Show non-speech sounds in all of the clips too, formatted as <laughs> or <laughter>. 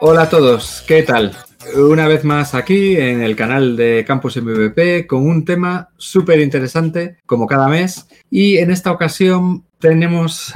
Hola a todos, ¿qué tal? Una vez más aquí en el canal de Campus MVP con un tema súper interesante como cada mes y en esta ocasión tenemos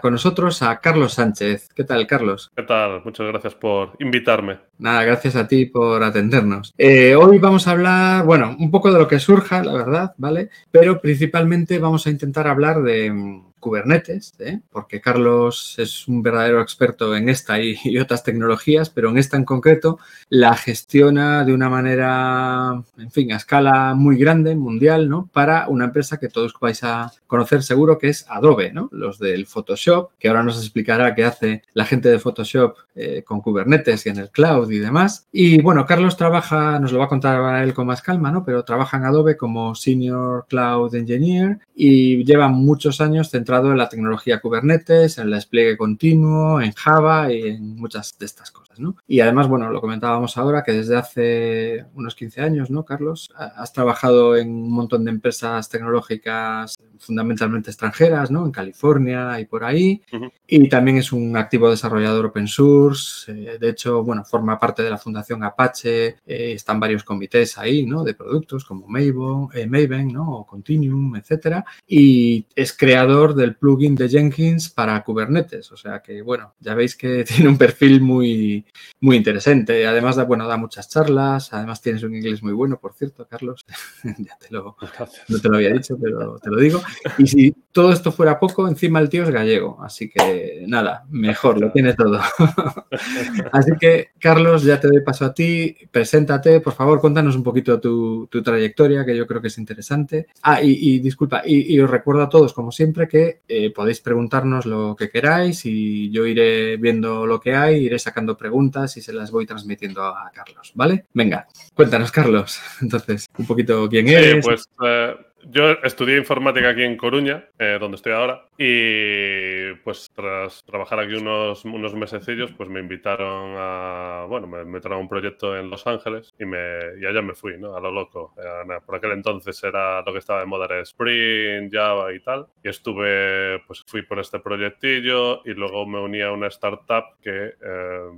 con nosotros a Carlos Sánchez. ¿Qué tal, Carlos? ¿Qué tal? Muchas gracias por invitarme. Nada, gracias a ti por atendernos. Eh, hoy vamos a hablar, bueno, un poco de lo que surja, la verdad, ¿vale? Pero principalmente vamos a intentar hablar de Kubernetes, ¿eh? porque Carlos es un verdadero experto en esta y, otras tecnologías, pero en esta en concreto la gestiona de una manera, en fin, a escala muy grande, mundial, ¿no? Para una empresa que todos vais a conocer seguro que es Adobe, ¿no? Los del Photoshop, que ahora nos explicará qué hace la gente de Photoshop eh, con Kubernetes y en el cloud y demás. Y bueno, Carlos trabaja, nos lo va a contar él con más calma, ¿no? Pero trabaja en Adobe como Senior Cloud Engineer y lleva muchos años en la tecnología Kubernetes, en el despliegue continuo, en Java y en muchas de estas cosas. ¿No? Y además, bueno, lo comentábamos ahora que desde hace unos 15 años, ¿no, Carlos? Has trabajado en un montón de empresas tecnológicas fundamentalmente extranjeras, ¿no? En California y por ahí. Y también es un activo desarrollador open source. Eh, de hecho, bueno, forma parte de la Fundación Apache. Eh, están varios comités ahí, ¿no? De productos como Maven, eh, Maven ¿no? O Continuum, etcétera. Y es creador del plugin de Jenkins para Kubernetes. O sea que, bueno, ya veis que <laughs> tiene un perfil muy, muy interesante. Además, da, bueno, da muchas charlas. Además, tienes un inglés muy bueno, por cierto, Carlos. <laughs> ya te lo, no te lo había dicho, pero te lo digo. Y si todo esto fuera poco, encima el tío es gallego. Así que, nada, mejor, lo tiene todo. <laughs> así que, Carlos, ya te doy paso a ti. Preséntate, por favor, cuéntanos un poquito tu, trayectoria, que yo creo que es interesante. Ah, y, disculpa, y os recuerdo a todos, como siempre, que eh, podéis preguntarnos lo que queráis y yo iré viendo lo que hay, iré sacando preguntas y se las voy transmitiendo a Carlos, ¿vale? Venga, cuéntanos, Carlos. <laughs> Entonces, un poquito quién eres. Pues eh, yo estudié informática aquí en Coruña, eh, donde estoy ahora, y pues tras trabajar aquí unos, unos mesecillos, pues me invitaron a, bueno, me metieron a un proyecto en Los Ángeles y, me, y allá me fui, ¿no? A lo loco. Eh, por aquel entonces era lo que estaba de moda era Spring, Java y tal. Y estuve, pues fui por este proyectillo y luego me uní a una startup que eh,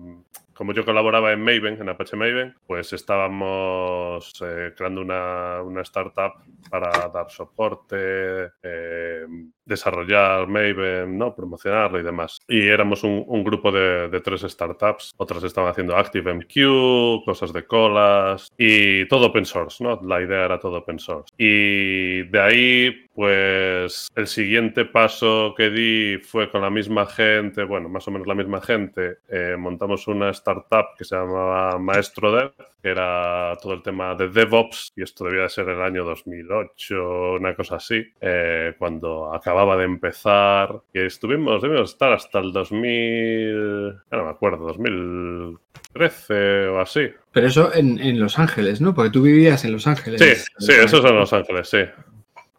como yo colaboraba en Maven, en Apache Maven, pues estábamos eh, creando una, una, startup para dar soporte, eh, desarrollar Maven, ¿no? promocionarlo y demás. Y éramos un, un grupo de, de, tres startups. Otras estaban haciendo ActiveMQ, cosas de colas y todo open source, ¿no? La idea era todo open source. Y de ahí pues el siguiente paso que di fue con la misma gente, bueno, más o menos la misma gente, eh, montamos una startup que se llamaba Maestro Dev, que era todo el tema de DevOps, y esto debía de ser el año 2008, una cosa así, eh, cuando acababa de empezar, y estuvimos, debimos estar hasta el 2000, no me acuerdo, 2013 o así. Pero eso en, en Los Ángeles, ¿no? Porque tú vivías en Los Ángeles. Sí, sí, eso es en Los Ángeles, sí.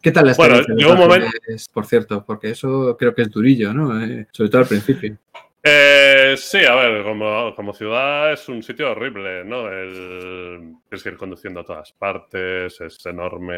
¿Qué tal la experiencia? Bueno, llegó un momento... Por cierto, porque eso creo que es durillo, ¿no? Eh, sobre todo al principio. Eh, sí, a ver, como, como, ciudad es un sitio horrible, ¿no? El, tienes que ir conduciendo a todas partes, es enorme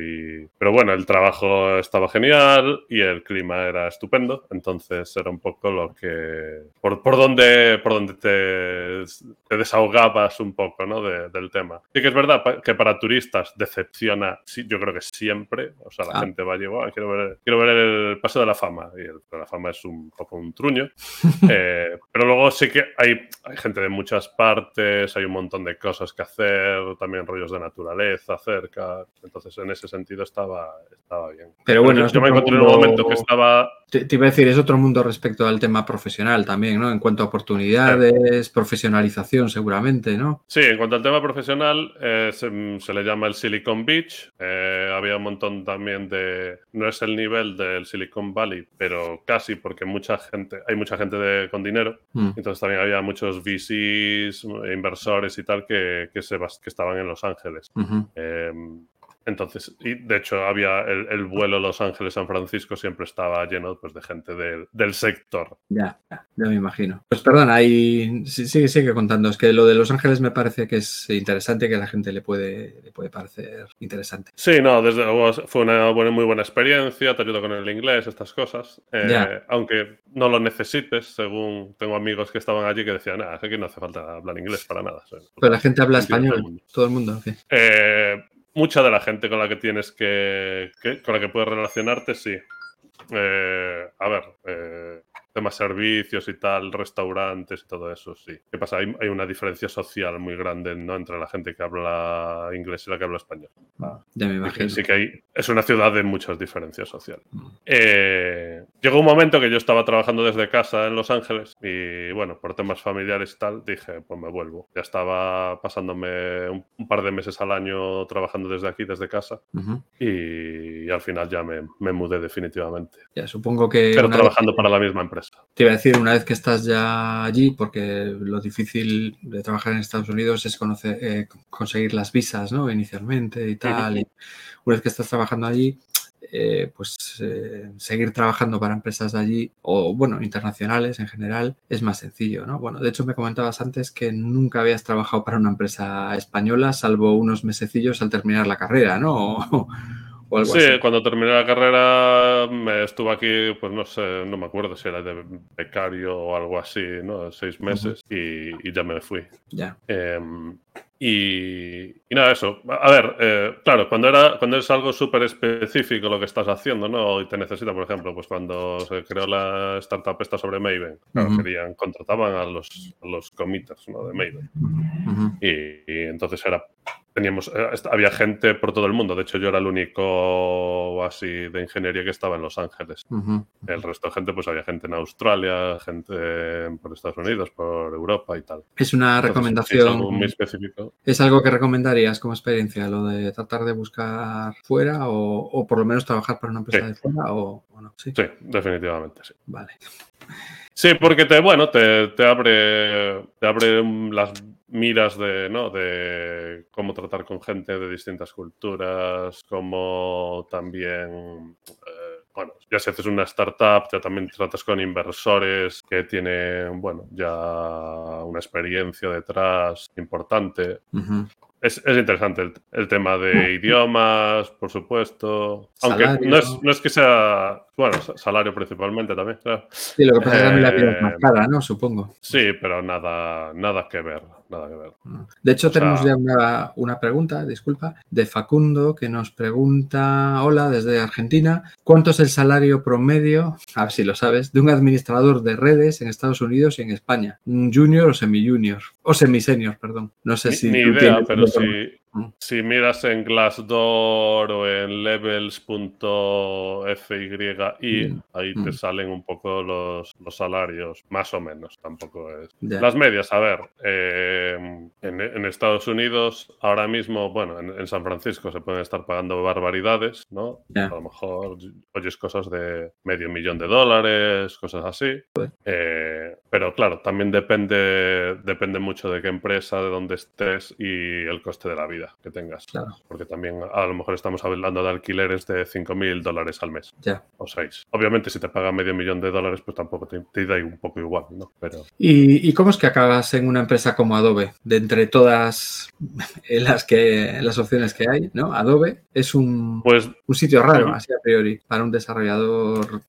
y... Pero bueno, el trabajo estaba genial y el clima era estupendo, entonces era un poco lo que... Por, por donde, por donde te, te desahogabas un poco, ¿no? del tema. Sí que es verdad que para turistas decepciona, sí, yo creo que siempre, o sea, la ah. gente va a llevar, quiero ver, quiero ver el Paso de la Fama, y el, la Fama es un poco un truño. <laughs> Eh, pero luego sí que hay, hay, gente de muchas partes, hay un montón de cosas que hacer, también rollos de naturaleza cerca. Entonces, en ese sentido estaba, estaba bien. Pero bueno, yo, me encontré en un momento que estaba. Te, iba a decir, es otro mundo respecto al tema profesional también, ¿no? En cuanto a oportunidades, profesionalización, seguramente, ¿no? Sí, en cuanto al tema profesional, eh, se, le llama el Silicon Beach. Eh, había un montón también de. No es el nivel del Silicon Valley, pero casi, porque mucha gente, hay mucha gente de, con dinero. Mm. Entonces también había muchos VCs, inversores y tal que, que, se, que estaban en Los Ángeles. Entonces, y de hecho había el, vuelo Los Ángeles-San Francisco siempre estaba lleno pues, de gente del, sector. Ya, ya, me imagino. Pues perdón, ahí sigue, sigue contando. Es que lo de Los Ángeles me parece que es interesante, que a la gente le puede, le puede parecer interesante. Sí, no, desde luego fue una muy buena experiencia, te ayuda con el inglés, estas cosas. Eh, aunque no lo necesites, según tengo amigos que estaban allí que decían, nada, aquí no hace falta hablar inglés para nada. Pero la gente habla español, todo el mundo. Eh, mucha de la gente con la que tienes que, con la que puedes relacionarte, sí. Eh, a ver, eh, temas servicios y tal, restaurantes y todo eso, sí. ¿Qué pasa? Hay, una diferencia social muy grande ¿no? entre la gente que habla inglés y la que habla español. Ah, ya me imagino. Sí que hay, es una ciudad de muchas diferencias sociales. Mm. Eh, llegó un momento que yo estaba trabajando desde casa en Los Ángeles y bueno, por temas familiares y tal, dije, pues me vuelvo. Ya estaba pasándome un, par de meses al año trabajando desde aquí, desde casa y, al final ya me, me, mudé definitivamente. Ya, supongo que... Pero trabajando para la misma empresa. Te iba a decir, una vez que estás ya allí, porque lo difícil de trabajar en Estados Unidos es conocer, eh, conseguir las visas, ¿no? Inicialmente y tal. Y una vez que estás trabajando allí, eh, pues eh, seguir trabajando para empresas de allí o, bueno, internacionales en general es más sencillo, ¿no? Bueno, de hecho me comentabas antes que nunca habías trabajado para una empresa española, salvo unos mesecillos al terminar la carrera, ¿no? <laughs> sí, cuando terminé la carrera me estuve aquí, pues no sé, no me acuerdo si era de becario o algo así, ¿no? Seis meses y, ya me fui. Ya. Em, y, nada, eso. A ver, eh, claro, cuando, era, cuando es algo súper específico lo que estás haciendo, ¿no? Y te necesita, por ejemplo, pues cuando se creó la startup esta sobre Maven, querían, contrataban a los, a los committers, ¿no? De Maven. y, entonces era teníamos, eh, había gente por todo el mundo. De hecho, yo era el único así de ingeniería que estaba en Los Ángeles. El resto de gente, pues había gente en Australia, gente por Estados Unidos, por Europa y tal. Es una recomendación. Es algo muy específico. ¿Es algo que recomendarías como experiencia, lo de tratar de buscar fuera o, por lo menos trabajar para una empresa de fuera o, no? ¿Sí? definitivamente, sí. Vale. Sí, porque te, bueno, te, te abre, te abre las miras de, ¿no? de cómo tratar con gente de distintas culturas, cómo también, eh, bueno, ya si haces una startup, ya también tratas con inversores que tienen, bueno, ya una experiencia detrás importante. Es, interesante el, tema de idiomas, por supuesto. Aunque no es, no es, que sea. Bueno, salario principalmente también, claro. Sí, lo que pasa es que la vida es más eh, cara, ¿no? Supongo. Sí, pero nada, nada que ver. Nada que ver. De hecho, tenemos ya una, pregunta, disculpa, de Facundo, que nos pregunta: Hola, desde Argentina. ¿Cuánto es el salario promedio, a ver si lo sabes, de un administrador de redes en Estados Unidos y en España? ¿Un junior o semi-junior? O semi-senior, perdón. No sé si. Ni idea, pero si, si miras en Glassdoor o en levels.fyi, mm. ahí te salen un poco los, salarios, más o menos, tampoco es. Las medias, a ver, eh, en, Estados Unidos, ahora mismo, bueno, en, San Francisco se pueden estar pagando barbaridades, ¿no? A lo mejor oyes cosas de medio millón de dólares, cosas así. Eh, pero claro, también depende, depende mucho de qué empresa, de dónde estés y el coste de la vida que tengas. Claro. Porque también a lo mejor estamos hablando de alquileres de 5.000 dólares al mes. Ya. O 6. Obviamente, si te pagan medio millón de dólares, pues tampoco te, da un poco igual, ¿no? Pero... ¿Y, cómo es que acabas en una empresa como Adobe? De entre todas <laughs> las, que, las opciones que hay, ¿no? Adobe es un, pues, un sitio raro, así a priori, para un desarrollador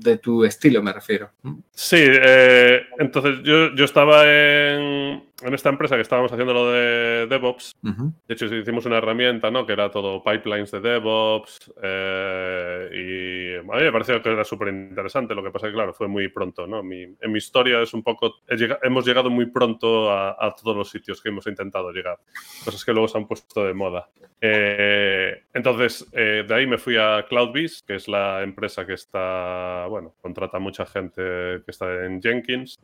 de tu estilo, me refiero. Sí, eh, entonces yo, yo estaba en, en esta empresa que estábamos haciendo lo de DevOps, de hecho hicimos una herramienta, ¿no? Que era todo pipelines de DevOps eh, y a mí me pareció que era súper interesante. Lo que pasa es que, claro, fue muy pronto, ¿no? Mi, en mi historia es un poco... hemos llegado muy pronto a, todos los sitios que hemos intentado llegar. Cosas que luego se han puesto de moda. Eh, entonces, eh, de ahí me fui a CloudBees, que es la empresa que está, bueno, contrata mucha gente que está en Jenkins.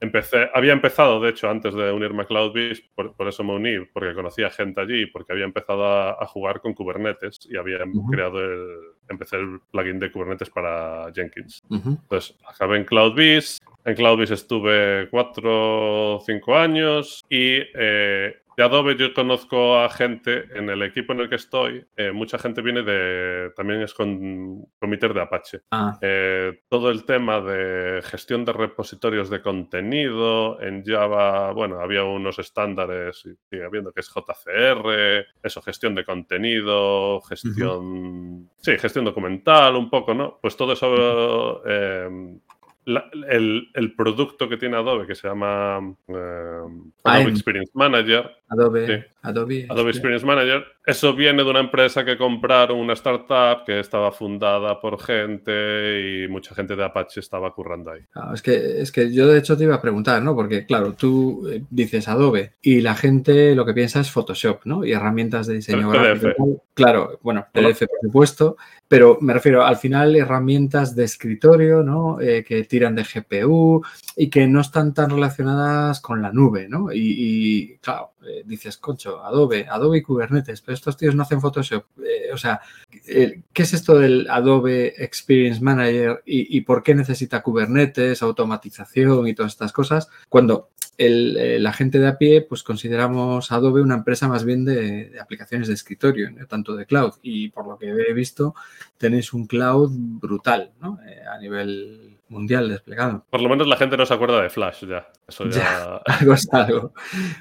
Empecé, había empezado, de hecho, antes de unirme a CloudBees, por, eso me uní, porque conocía gente allí, porque había empezado a, jugar con Kubernetes y había creado el, empecé el plugin de Kubernetes para Jenkins. Entonces, acabé en CloudBees. En CloudBees estuve cuatro o cinco años y eh, de Adobe yo conozco a gente en el equipo en el que estoy, eh, mucha gente viene de, también es con comités de Apache. Ah, Eh, todo el tema de gestión de repositorios de contenido en Java, bueno, había unos estándares, y sigue habiendo que es JCR, eso, gestión de contenido, gestión, sí, gestión documental, un poco, ¿no? Pues todo eso, eh, la- el, el producto que tiene Adobe, que se llama eh, Adobe. Experience Manager, Adobe, Sí. Adobe, Adobe Experience Manager. Eso viene de una empresa que compraron una startup que estaba fundada por gente y mucha gente de Apache estaba currando ahí. Es, que, es que yo de hecho te iba a preguntar, ¿no? Porque claro, tú eh, dices Adobe y la gente lo que piensa es Photoshop, ¿no? Y herramientas de diseño gráfico. Claro, bueno. PDF por supuesto, pero me refiero al final herramientas de escritorio, ¿no? Eh, que tiran de GPU y que no están tan relacionadas con la nube, ¿no? Y, claro, eh, dices, concho, Adobe, Adobe y Kubernetes, pero estos tíos no hacen Photoshop. Eh, o sea, ¿qué es esto del Adobe Experience Manager y por qué necesita Kubernetes, automatización y todas estas cosas? Cuando el, eh, la gente de a pie, pues consideramos Adobe una empresa más bien de, de aplicaciones de escritorio, no tanto de cloud. Y por lo que he visto, tenéis un cloud brutal, ¿no? Eh, a nivel mundial desplegado. Por lo menos la gente no se acuerda de Flash ya. Eso ya. <laughs> Algo es algo,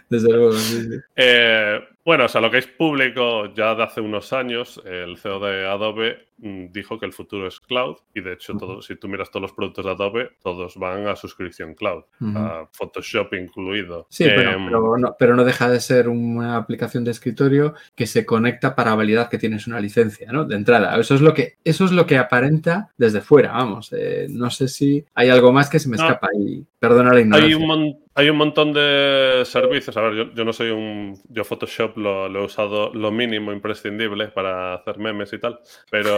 desde luego. sí, sí. Eh, bueno, o sea, lo que es público ya de hace unos años, el CEO de Adobe dijo que el futuro es cloud y de hecho, todo, si tú miras todos los productos de Adobe, todos van a suscripción cloud, a Photoshop incluido. Sí, pero, Em, pero no, pero no deja de ser una aplicación de escritorio que se conecta para validar que tienes una licencia, ¿no? De entrada. Eso es lo que, eso es lo que aparenta desde fuera, vamos. Eh, no sé si hay algo más que se me No. escapa y perdona la Hay ignorancia. un, mon- hay un montón de servicios. A ver, yo, yo no soy un. Yo Photoshop lo, lo he usado lo mínimo imprescindible para hacer memes y tal. Pero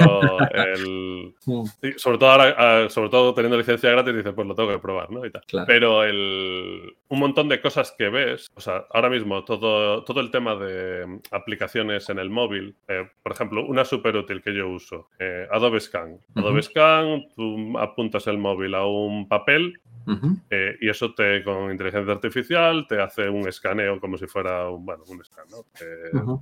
el. Y sobre todo ahora, ah, sobre todo teniendo licencia gratis, dices, pues lo tengo que probar, ¿no? Y tal. claro. Pero el, un montón de cosas que ves, o sea, ahora mismo todo, todo el tema de aplicaciones en el móvil, eh, por ejemplo, una súper útil que yo uso, eh, Adobe Scan. Adobe. Scan, tú apuntas el móvil a un papel eh, y eso te, con inteligencia artificial, te hace un escaneo como si fuera un, bueno, un scan, ¿no? Eh.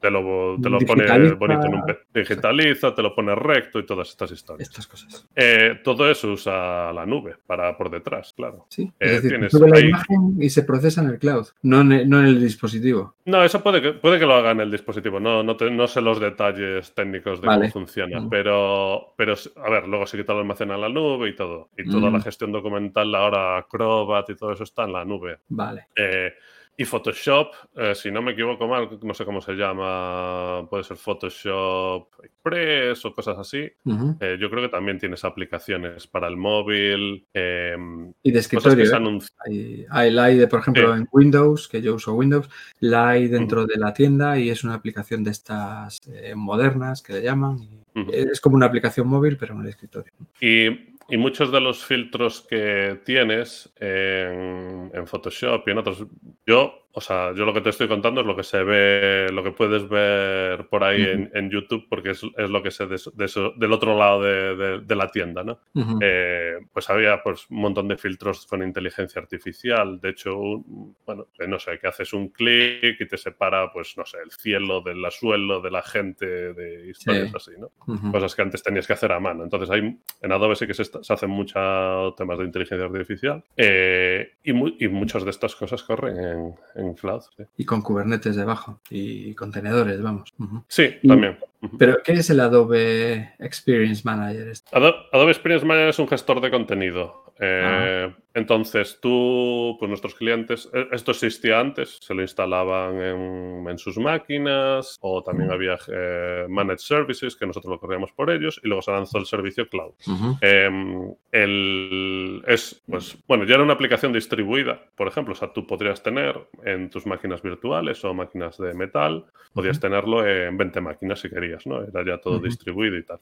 Te lo, te lo pone bonito en un digitaliza, te lo pone recto y todas estas historias. Estas cosas. Eh, todo eso usa la nube para por detrás, claro. Sí. Eh, es decir, tienes sube la imagen y se procesa en el cloud, no en el, no en el dispositivo. No, eso puede que, puede que lo haga en el dispositivo. No, no, te- no sé los detalles técnicos de Vale. cómo funciona, Mm. pero, pero, a ver, luego sí que te lo almacena en la nube y todo. Y toda Mm. la gestión documental, ahora Acrobat y todo eso está en la nube. Vale. Eh, y Photoshop, eh, si no me equivoco mal, no sé cómo se llama, puede ser Photoshop Express o cosas así. Eh, yo creo que también tienes aplicaciones para el móvil. eh, Y de escritorio. ¿eh? Hay, hay por ejemplo, Sí. en Windows, que yo uso Windows, la hay dentro de la tienda y es una aplicación de estas modernas que le llaman. Es como una aplicación móvil, pero en el escritorio. Y, y muchos de los filtros que tienes en, en Photoshop y en otros, yo, o sea, yo lo que te estoy contando es lo que se ve, lo que puedes ver por ahí en, en YouTube, porque es, es lo que de de eso- del otro lado de, de- de la tienda, ¿no? Eh, pues había pues, un montón de filtros con inteligencia artificial. De hecho, un- bueno, eh, no sé, que haces un clic y te separa, pues, no sé, el cielo del suelo de la gente, de historias Sí. así, ¿no? Cosas que antes tenías que hacer a mano. Entonces, hay, en Adobe sí que se, se hacen muchos temas de inteligencia artificial eh, y, mu- y muchas de estas cosas corren en, en cloud. Sí, Y con Kubernetes debajo y contenedores, vamos. Sí, Y- también. Pero, ¿qué es el Adobe Experience Manager? Ado- Adobe Experience Manager es un gestor de contenido. Eh, Entonces tú, pues nuestros clientes, eh, esto existía antes, se lo instalaban en, en sus máquinas o también había eh, Managed Services que nosotros lo corríamos por ellos y luego se lanzó el servicio cloud. Eh, el, es, pues, bueno, ya era una aplicación distribuida, por ejemplo, o sea, tú podrías tener en tus máquinas virtuales o máquinas de metal, podías tenerlo en 20 máquinas si querías, ¿no? Era ya todo distribuido y tal.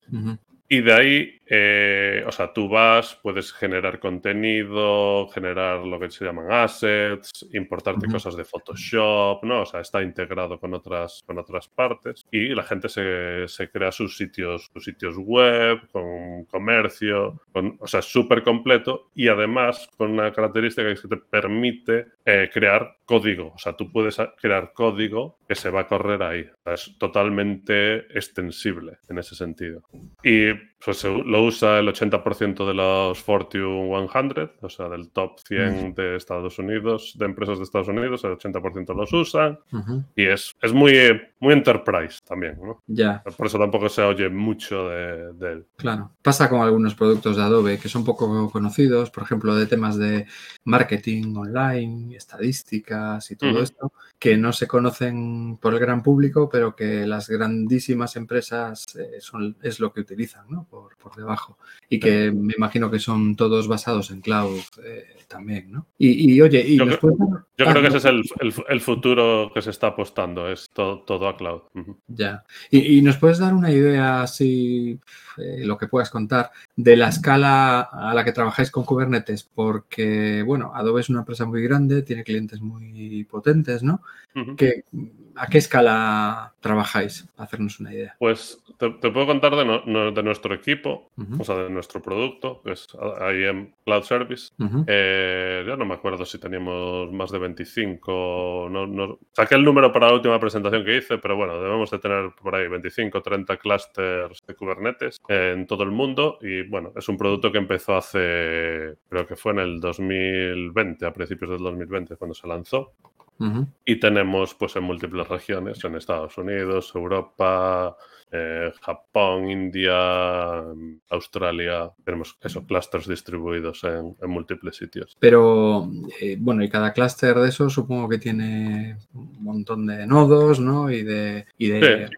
Y de ahí, eh, o sea, tú vas, puedes generar contenido, generar lo que se llaman assets, importarte cosas de Photoshop, ¿no? O sea, está integrado con otras, con otras partes. Y la gente se, se crea sus sitios, sus sitios web, con comercio, con, o sea, súper completo. Y además con una característica que te permite eh, crear código. O sea, tú puedes crear código que se va a correr ahí. es totalmente extensible en ese sentido. Y pues, lo usa el 80% de los Fortune 100, o sea, del top 100 de Estados Unidos, de empresas de Estados Unidos, el 80% los usan. Y es, es muy, muy enterprise también, ¿no? Ya. Por eso tampoco se oye mucho de, de él. Claro. Pasa con algunos productos de Adobe que son poco conocidos, por ejemplo, de temas de marketing online, y todo esto, que no se conocen por el gran público, pero que las grandísimas empresas eh, son, es lo que utilizan, ¿no? Por, por debajo. Y que me imagino que son todos basados en cloud eh, también, ¿no? Y, oye, y yo, creo, yo creo, que ese es el, el, futuro que se está apostando, es todo, todo a cloud. Ya. Y, nos puedes dar una idea, así, eh, lo que puedas contar, de la escala a la que trabajáis con Kubernetes, porque, bueno, Adobe es una empresa muy grande, tiene clientes muy potentes, ¿no? que, ¿A qué escala trabajáis? hacernos una idea. Pues te, puedo contar de, nuestro equipo, o sea, de nuestro producto, que es IM Cloud Service. Eh, yo no me acuerdo si teníamos más de 25. No, no, saqué el número para la última presentación que hice, pero bueno, debemos de tener por ahí 25 30 clusters de Kubernetes en todo el mundo. Y bueno, es un producto que empezó hace, creo que fue en el 2020, a principios del 2020, cuando se lanzó. Y tenemos pues en múltiples regiones, en Estados Unidos, Europa, eh, Japón, India, Australia. Tenemos esos clusters distribuidos en, múltiples sitios. Pero, eh, bueno, y cada clúster de esos supongo que tiene un montón de nodos, ¿no? Y de... Y de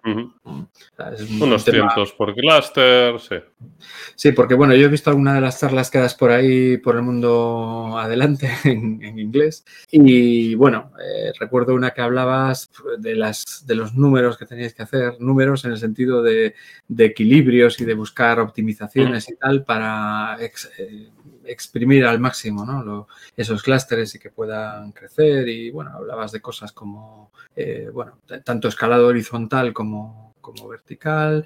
Unos cientos por clúster, sí. Sí, porque, bueno, yo he visto alguna de las charlas que das por ahí, por el mundo adelante, <laughs> en, inglés. Y, bueno, eh, recuerdo una que hablabas de, las, de los números que teníais que hacer, números en el sentido de, equilibrios y de buscar optimizaciones y tal para eh, exprimir al máximo esos clústeres y que puedan crecer. Y bueno, hablabas de cosas como, eh, bueno, tanto escalado horizontal como como vertical,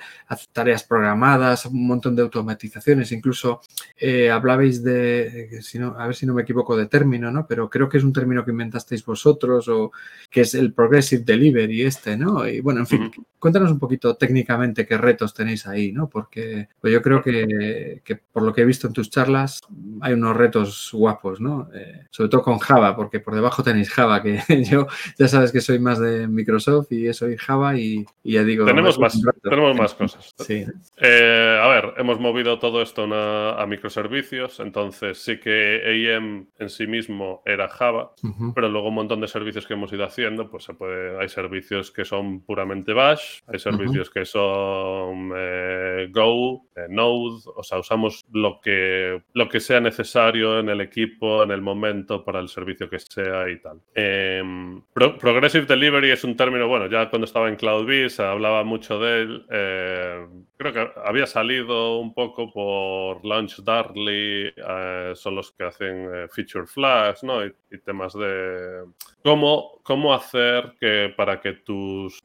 tareas programadas, un montón de automatizaciones, incluso eh, hablabais de, si no, a ver si no me equivoco de término, ¿no? Pero creo que es un término que inventasteis vosotros o que es el Progressive Delivery este, ¿no? Y bueno, en fin, cuéntanos un poquito técnicamente qué retos tenéis ahí, ¿no? Porque pues yo creo que, por lo que he visto en tus charlas hay unos retos guapos, ¿no? Eh, sobre todo con Java, porque por debajo tenéis Java, que <laughs> yo ya sabes que soy más de Microsoft y soy Java y, ya digo tenemos más, tenemos más cosas. Sí. Eh, a ver, hemos movido todo esto a microservicios, entonces sí que AEM en sí mismo era Java, pero luego un montón de servicios que hemos ido haciendo, pues se puede, hay servicios que son puramente Bash, hay servicios que son eh, Go, eh, Node, o sea, usamos lo que, lo que sea necesario en el equipo, en el momento, para el servicio que sea y tal. Em, Progressive Delivery es un término, bueno, ya cuando estaba en CloudBees hablaba mucho de él. Eh, creo que había salido un poco por Launch Darkly, eh, son los que hacen eh, feature flags, ¿no? Y, temas de cómo, cómo hacer que para que tus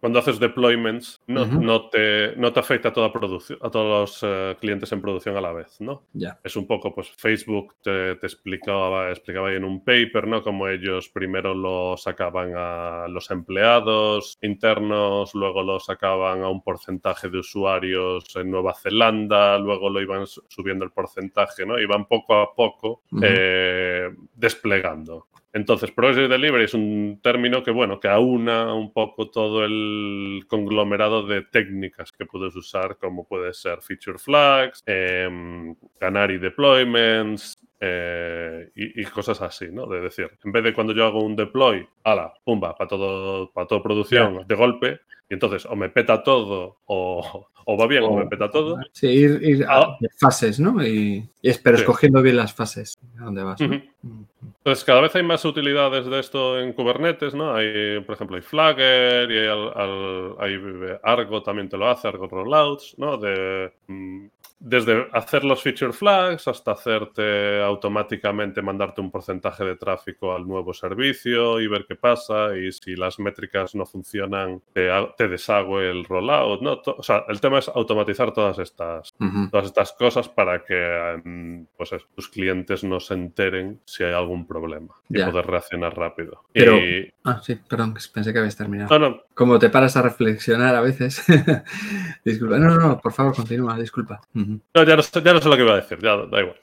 cuando haces deployments no, no, te, no te afecta a toda producción, a todos los clientes en producción a la vez, ¿no? Ya. Es un poco, pues Facebook te, te, explicaba, explicaba ahí en un paper, ¿no? Como ellos primero lo sacaban a los empleados internos, luego lo sacaban a un porcentaje de usuarios en Nueva Zelanda, luego lo iban subiendo el porcentaje, ¿no? Iban poco a poco eh, desplegando. Entonces, Progressive Delivery es un término que, bueno, que aúna un poco todo el conglomerado de técnicas que puedes usar, como puede ser Feature Flags, em, Canary Deployments, eh, y, cosas así, ¿no? De decir, en vez de cuando yo hago un deploy, ala, pumba, para todo, para toda producción de golpe, y entonces o me peta todo o, va bien o, me peta todo. Sí, ir, a ah. fases, ¿no? Y, pero escogiendo bien las fases a dónde vas. Entonces, cada vez hay más utilidades de esto en Kubernetes, ¿no? Hay, por ejemplo, hay Flagger y hay, Argo también te lo hace, Argo Rollouts, ¿no? De, mm, desde hacer los feature flags hasta hacerte automáticamente mandarte un porcentaje de tráfico al nuevo servicio y ver qué pasa y si las métricas no funcionan, te, te deshago el rollout, ¿no? o sea, el tema es automatizar todas estas, todas estas cosas para que em, pues tus clientes no se enteren si hay algún problema y poder reaccionar rápido. Pero, Ah, sí, perdón, pensé que habías terminado. No, no. Como te paras a reflexionar a veces. <laughs> disculpa. No, no, no, por favor, continúa, disculpa. No, ya no, sé, ya no, sé, lo que iba a decir, ya da igual.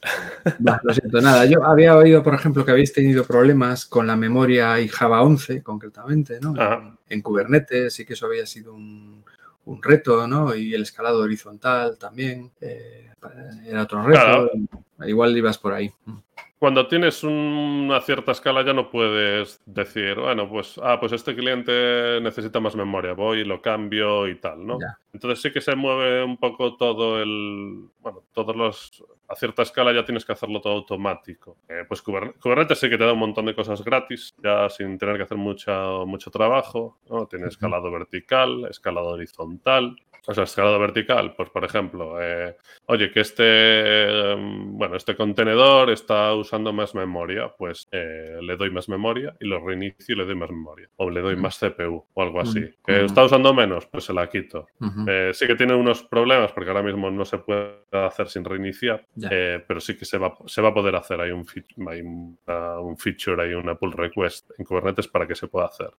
lo siento, nada. Yo había oído, por ejemplo, que habéis tenido problemas con la memoria y Java 11, concretamente, ¿no? En, Kubernetes y que eso había sido un, reto, ¿no? Y el escalado horizontal también eh, era otro reto. Igual ibas por ahí cuando tienes una cierta escala ya no puedes decir, bueno, pues, ah, pues este cliente necesita más memoria, voy y lo cambio y tal, ¿no? Entonces sí que se mueve un poco todo el, bueno, todos los, a cierta escala ya tienes que hacerlo todo automático. Eh, pues Kubernetes sí que te da un montón de cosas gratis, ya sin tener que hacer mucho, mucho trabajo, ¿no? Tiene escalado vertical, escalado horizontal, o sea, escalado vertical, pues por ejemplo, eh, oye, que este, em, bueno, este contenedor está usando más memoria, pues eh, le doy más memoria y lo reinicio y le doy más memoria. O le doy más CPU o algo así. Que está usando menos, pues se la quito. Eh, sí que tiene unos problemas porque ahora mismo no se puede hacer sin reiniciar, pero sí que se va, se va a poder hacer. Hay un, hay un, feature, hay una pull request en Kubernetes para que se pueda hacer.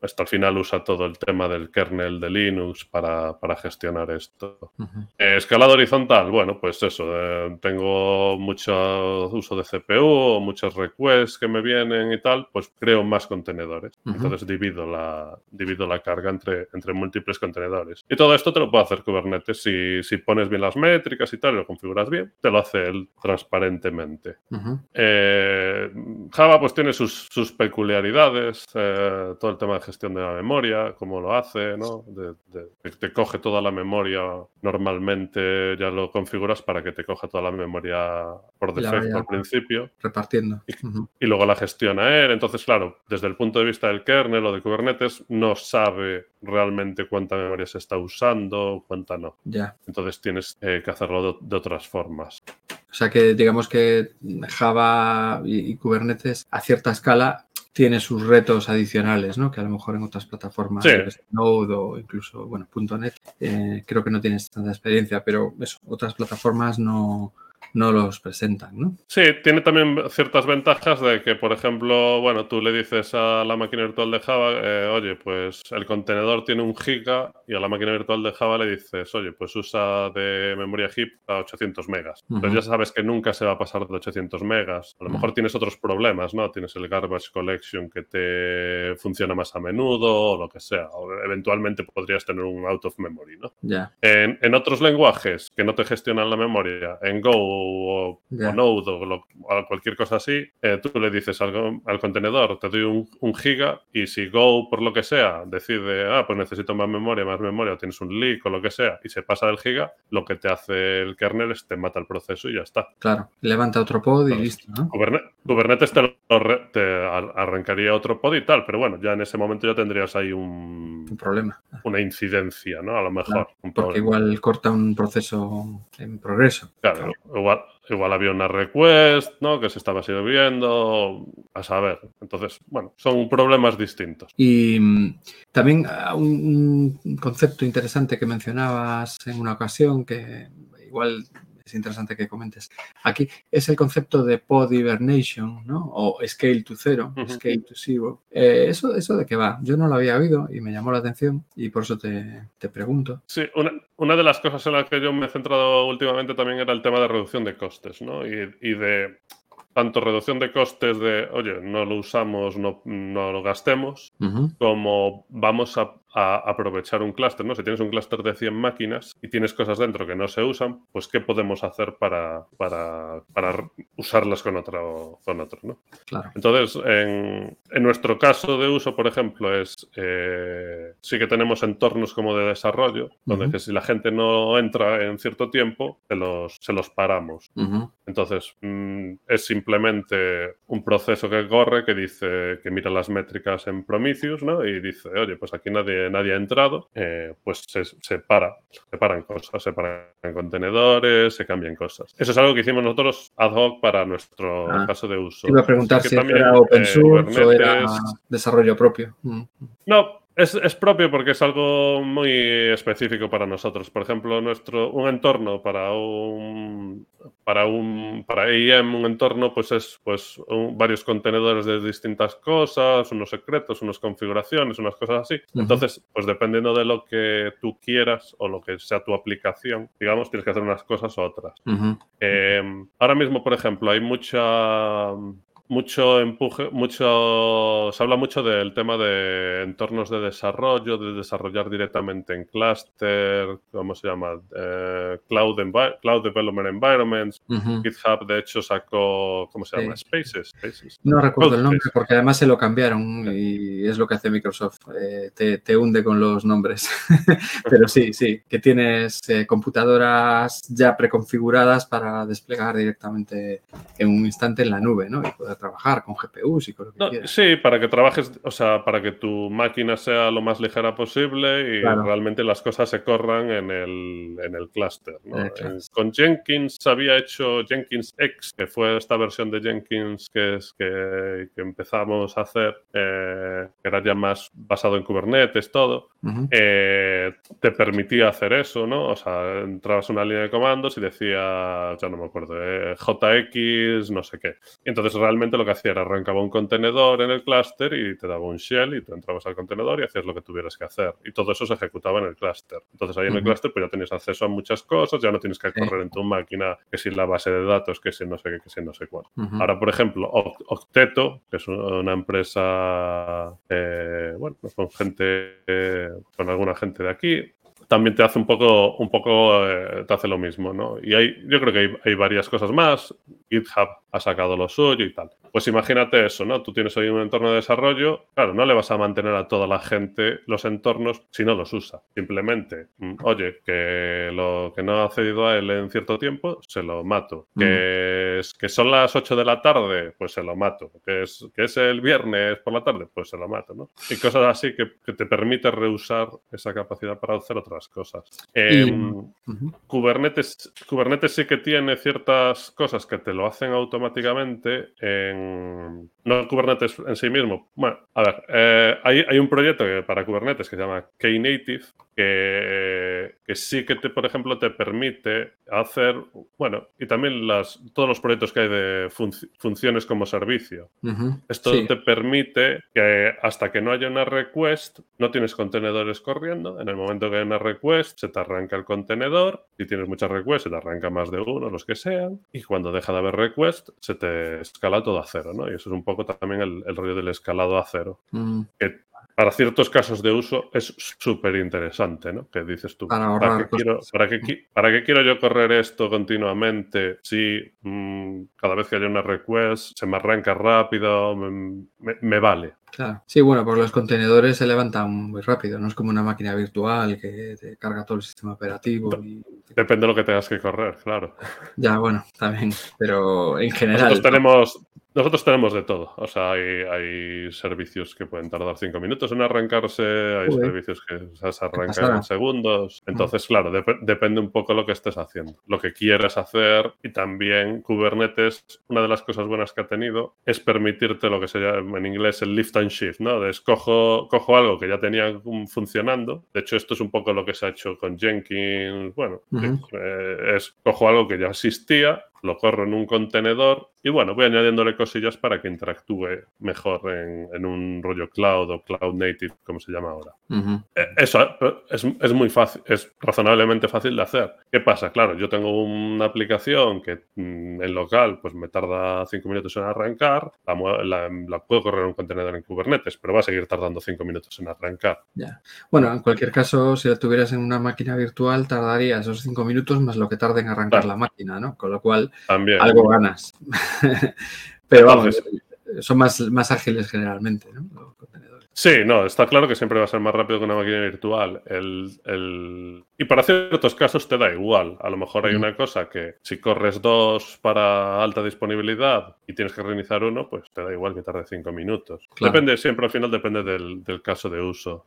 Esto al final usa todo el tema del kernel de Linux para, para gestionar esto. Eh, escalado horizontal, bueno, pues eso, eh, tengo mucho uso de CPU, muchos requests que me vienen y tal, pues creo más contenedores. Entonces divido la, divido la carga entre, entre múltiples contenedores. Y todo esto te lo puede hacer Kubernetes si, si pones bien las métricas y tal, y lo configuras bien, te lo hace él transparentemente. Eh, Java pues tiene sus, sus peculiaridades, todo el tema de gestión de la memoria, cómo lo hace, ¿no? te coge todo toda la memoria, normalmente ya lo configuras para que te coja toda la memoria por defecto al principio. Repartiendo. Y, luego la gestiona él. Entonces, claro, desde el punto de vista del kernel o de Kubernetes, no sabe realmente cuánta memoria se está usando, cuánta no. Ya. Entonces tienes eh, que hacerlo de, otras formas. O sea que digamos que Java y Kubernetes a cierta escala tiene sus retos adicionales, ¿no? Que a lo mejor en otras plataformas, Node o incluso, bueno, .NET, eh, creo que no tienes tanta experiencia, pero eso, otras plataformas no, no los presentan, ¿no? Sí, tiene también ciertas ventajas de que, por ejemplo, bueno, tú le dices a la máquina virtual de Java, eh, oye, pues el contenedor tiene un giga y a la máquina virtual de Java le dices, oye, pues usa de memoria heap a 800 megas. Entonces ya sabes que nunca se va a pasar de 800 megas. A lo mejor tienes otros problemas, ¿no? Tienes el garbage collection que te funciona más a menudo o lo que sea. O eventualmente podrías tener un out of memory, ¿no? Ya. En, en otros lenguajes que no te gestionan la memoria, en Go o, Node o, cualquier cosa así, eh, tú le dices al, al contenedor, te doy un, giga y si Go, por lo que sea, decide, ah, pues necesito más memoria, más memoria, o tienes un leak o lo que sea, y se pasa del giga, lo que te hace el kernel es te mata el proceso y ya está. Claro, levanta otro pod y listo. ¿no? Kubernetes te, arrancaría otro pod y tal, pero bueno, ya en ese momento ya tendrías ahí un, problema. Una incidencia, ¿no? A lo mejor. porque igual corta un proceso en progreso. Claro, igual, había una request, ¿no? Que se estaba sirviendo, a saber. Entonces, bueno, son problemas distintos. Y mm, también ah, un, concepto interesante que mencionabas en una ocasión, que igual es interesante que comentes. Aquí es el concepto de pod hibernation, ¿no? O scale to zero, scale to zero. Eh, ¿eso, ¿Eso de qué va? Yo no lo había oído y me llamó la atención y por eso te, pregunto. Sí, una, de las cosas en las que yo me he centrado últimamente también era el tema de reducción de costes, ¿no? Y, de tanto reducción de costes de, oye, no lo usamos, no, lo gastemos, como vamos a a aprovechar un clúster, ¿no? Si tienes un clúster de 100 máquinas y tienes cosas dentro que no se usan, pues ¿qué podemos hacer para, para, para usarlas con otro, con otro, ¿no? Claro. Entonces, en, en, nuestro caso de uso, por ejemplo, es eh, sí que tenemos entornos como de desarrollo, donde que si la gente no entra en cierto tiempo, se los, se los paramos. Entonces, mm, es simplemente un proceso que corre que dice que mira las métricas en Prometheus, ¿no? Y dice, oye, pues aquí nadie nadie ha entrado, eh, pues se, se, para, se paran cosas, se paran contenedores, se cambian cosas. Eso es algo que hicimos nosotros ad hoc para nuestro ah. caso de uso. Iba a preguntar si era open eh, source o era desarrollo propio. Mm. No, Es, propio porque es algo muy específico para nosotros. Por ejemplo, nuestro un entorno para un para un para IEM un entorno pues es pues varios contenedores de distintas cosas, unos secretos, unas configuraciones, unas cosas así. Entonces, pues dependiendo de lo que tú quieras o lo que sea tu aplicación, digamos, tienes que hacer unas cosas u otras. Em, ahora mismo, por ejemplo, hay mucha mucho empuje, mucho, se habla mucho del tema de entornos de desarrollo, de desarrollar directamente en cluster, ¿cómo se llama? Eh, cloud, cloud Development Environments. GitHub, de hecho, sacó, ¿cómo se llama? Spaces. No recuerdo el nombre porque además se lo cambiaron y es lo que hace Microsoft. Eh, te, hunde con los nombres. <laughs> Pero sí, sí, que tienes eh, computadoras ya preconfiguradas para desplegar directamente en un instante en la nube, ¿no? Y poder trabajar con GPUs y con lo que quieras. Sí, para que trabajes, o sea, para que tu máquina sea lo más ligera posible y realmente las cosas se corran en el, en el clúster. Con Jenkins había hecho Jenkins X, que fue esta versión de Jenkins que, es, que, empezamos a hacer, eh, que era ya más basado en Kubernetes, todo. Eh, te permitía hacer eso, ¿no? O sea, entrabas una línea de comandos y decía, ya no me acuerdo, eh, JX, no sé qué. Entonces realmente lo que hacía era arrancaba un contenedor en el clúster y te daba un shell y tú entrabas al contenedor y hacías lo que tuvieras que hacer. Y todo eso se ejecutaba en el clúster. Entonces ahí en el clúster pues ya tienes acceso a muchas cosas, ya no tienes que correr en tu máquina que si la base de datos, que si no sé qué, que si no sé cuál. Ahora, por ejemplo, Octeto, que es una empresa, eh, bueno, con gente, eh, con alguna gente de aquí, también te hace un poco, un poco, eh, te hace lo mismo, ¿no? Y hay, yo creo que hay, hay, varias cosas más. GitHub ha sacado lo suyo y tal. Pues imagínate eso, ¿no? Tú tienes hoy un entorno de desarrollo, claro, no le vas a mantener a toda la gente los entornos si no los usa. Simplemente, mm, oye, que lo que no ha cedido a él en cierto tiempo, se lo mato. Mm. Que, es, que son las 8 de la tarde, pues se lo mato. Que es, que es el viernes por la tarde, pues se lo mato, ¿no? Y cosas así que, te permite reusar esa capacidad para hacer otras cosas. Em, Kubernetes, Kubernetes sí que tiene ciertas cosas que te lo hacen automáticamente en no Kubernetes en sí mismo. Bueno, a ver, eh, hay, un proyecto para Kubernetes que se llama Knative, que, que, sí que, te, por ejemplo, te permite hacer, bueno, y también las, todos los proyectos que hay de funciones como servicio. Esto te permite que hasta que no haya una request, no tienes contenedores corriendo. En el momento que hay una request, se te arranca el contenedor. Si tienes muchas requests, se te arranca más de uno, los que sean. Y cuando deja de haber request, se te escala todo a cero, ¿no? Y eso es un poco también el, rollo del escalado a cero. Mm. Que para ciertos casos de uso es súper interesante, ¿no? Que dices tú, para, qué quiero, para, qué, quiero, yo correr esto continuamente si mm, cada vez que haya una request se me arranca rápido, me, vale? Claro. Sí, bueno, porque los contenedores se levantan muy rápido, no es como una máquina virtual que te carga todo el sistema operativo. Depende de lo que tengas que correr, claro. Ya, bueno, también, pero en general. Nosotros tenemos, nosotros tenemos de todo. O sea, hay, servicios que pueden tardar cinco minutos en arrancarse, hay servicios que se arrancan en segundos. Entonces, claro, depende un poco lo que estés haciendo, lo que quieres hacer. Y también Kubernetes, una de las cosas buenas que ha tenido es permitirte lo que se llama en inglés el lift and shift, ¿no? De cojo, algo que ya tenía funcionando. De hecho, esto es un poco lo que se ha hecho con Jenkins. Bueno, eh, es cojo algo que ya existía, lo corro en un contenedor y bueno, voy añadiéndole cosillas para que interactúe mejor en, un rollo cloud o cloud native, como se llama ahora. Eh, eso eh, es, muy fácil, es razonablemente fácil de hacer. ¿Qué pasa? Claro, yo tengo una aplicación que mm, en local pues me tarda cinco minutos en arrancar, la, puedo correr en un contenedor en Kubernetes, pero va a seguir tardando cinco minutos en arrancar. Ya. Bueno, en cualquier caso, si la tuvieras en una máquina virtual, tardaría esos cinco minutos más lo que tarde en arrancar la máquina, ¿no? Con lo cual, algo ganas. <laughs> Pero vamos, son más, más ágiles generalmente, ¿no? Sí, no, está claro que siempre va a ser más rápido que una máquina virtual. El, y para ciertos casos te da igual. A lo mejor hay una cosa que si corres dos para alta disponibilidad y tienes que reiniciar uno, pues te da igual que tarde cinco minutos. Depende, siempre al final depende del, caso de uso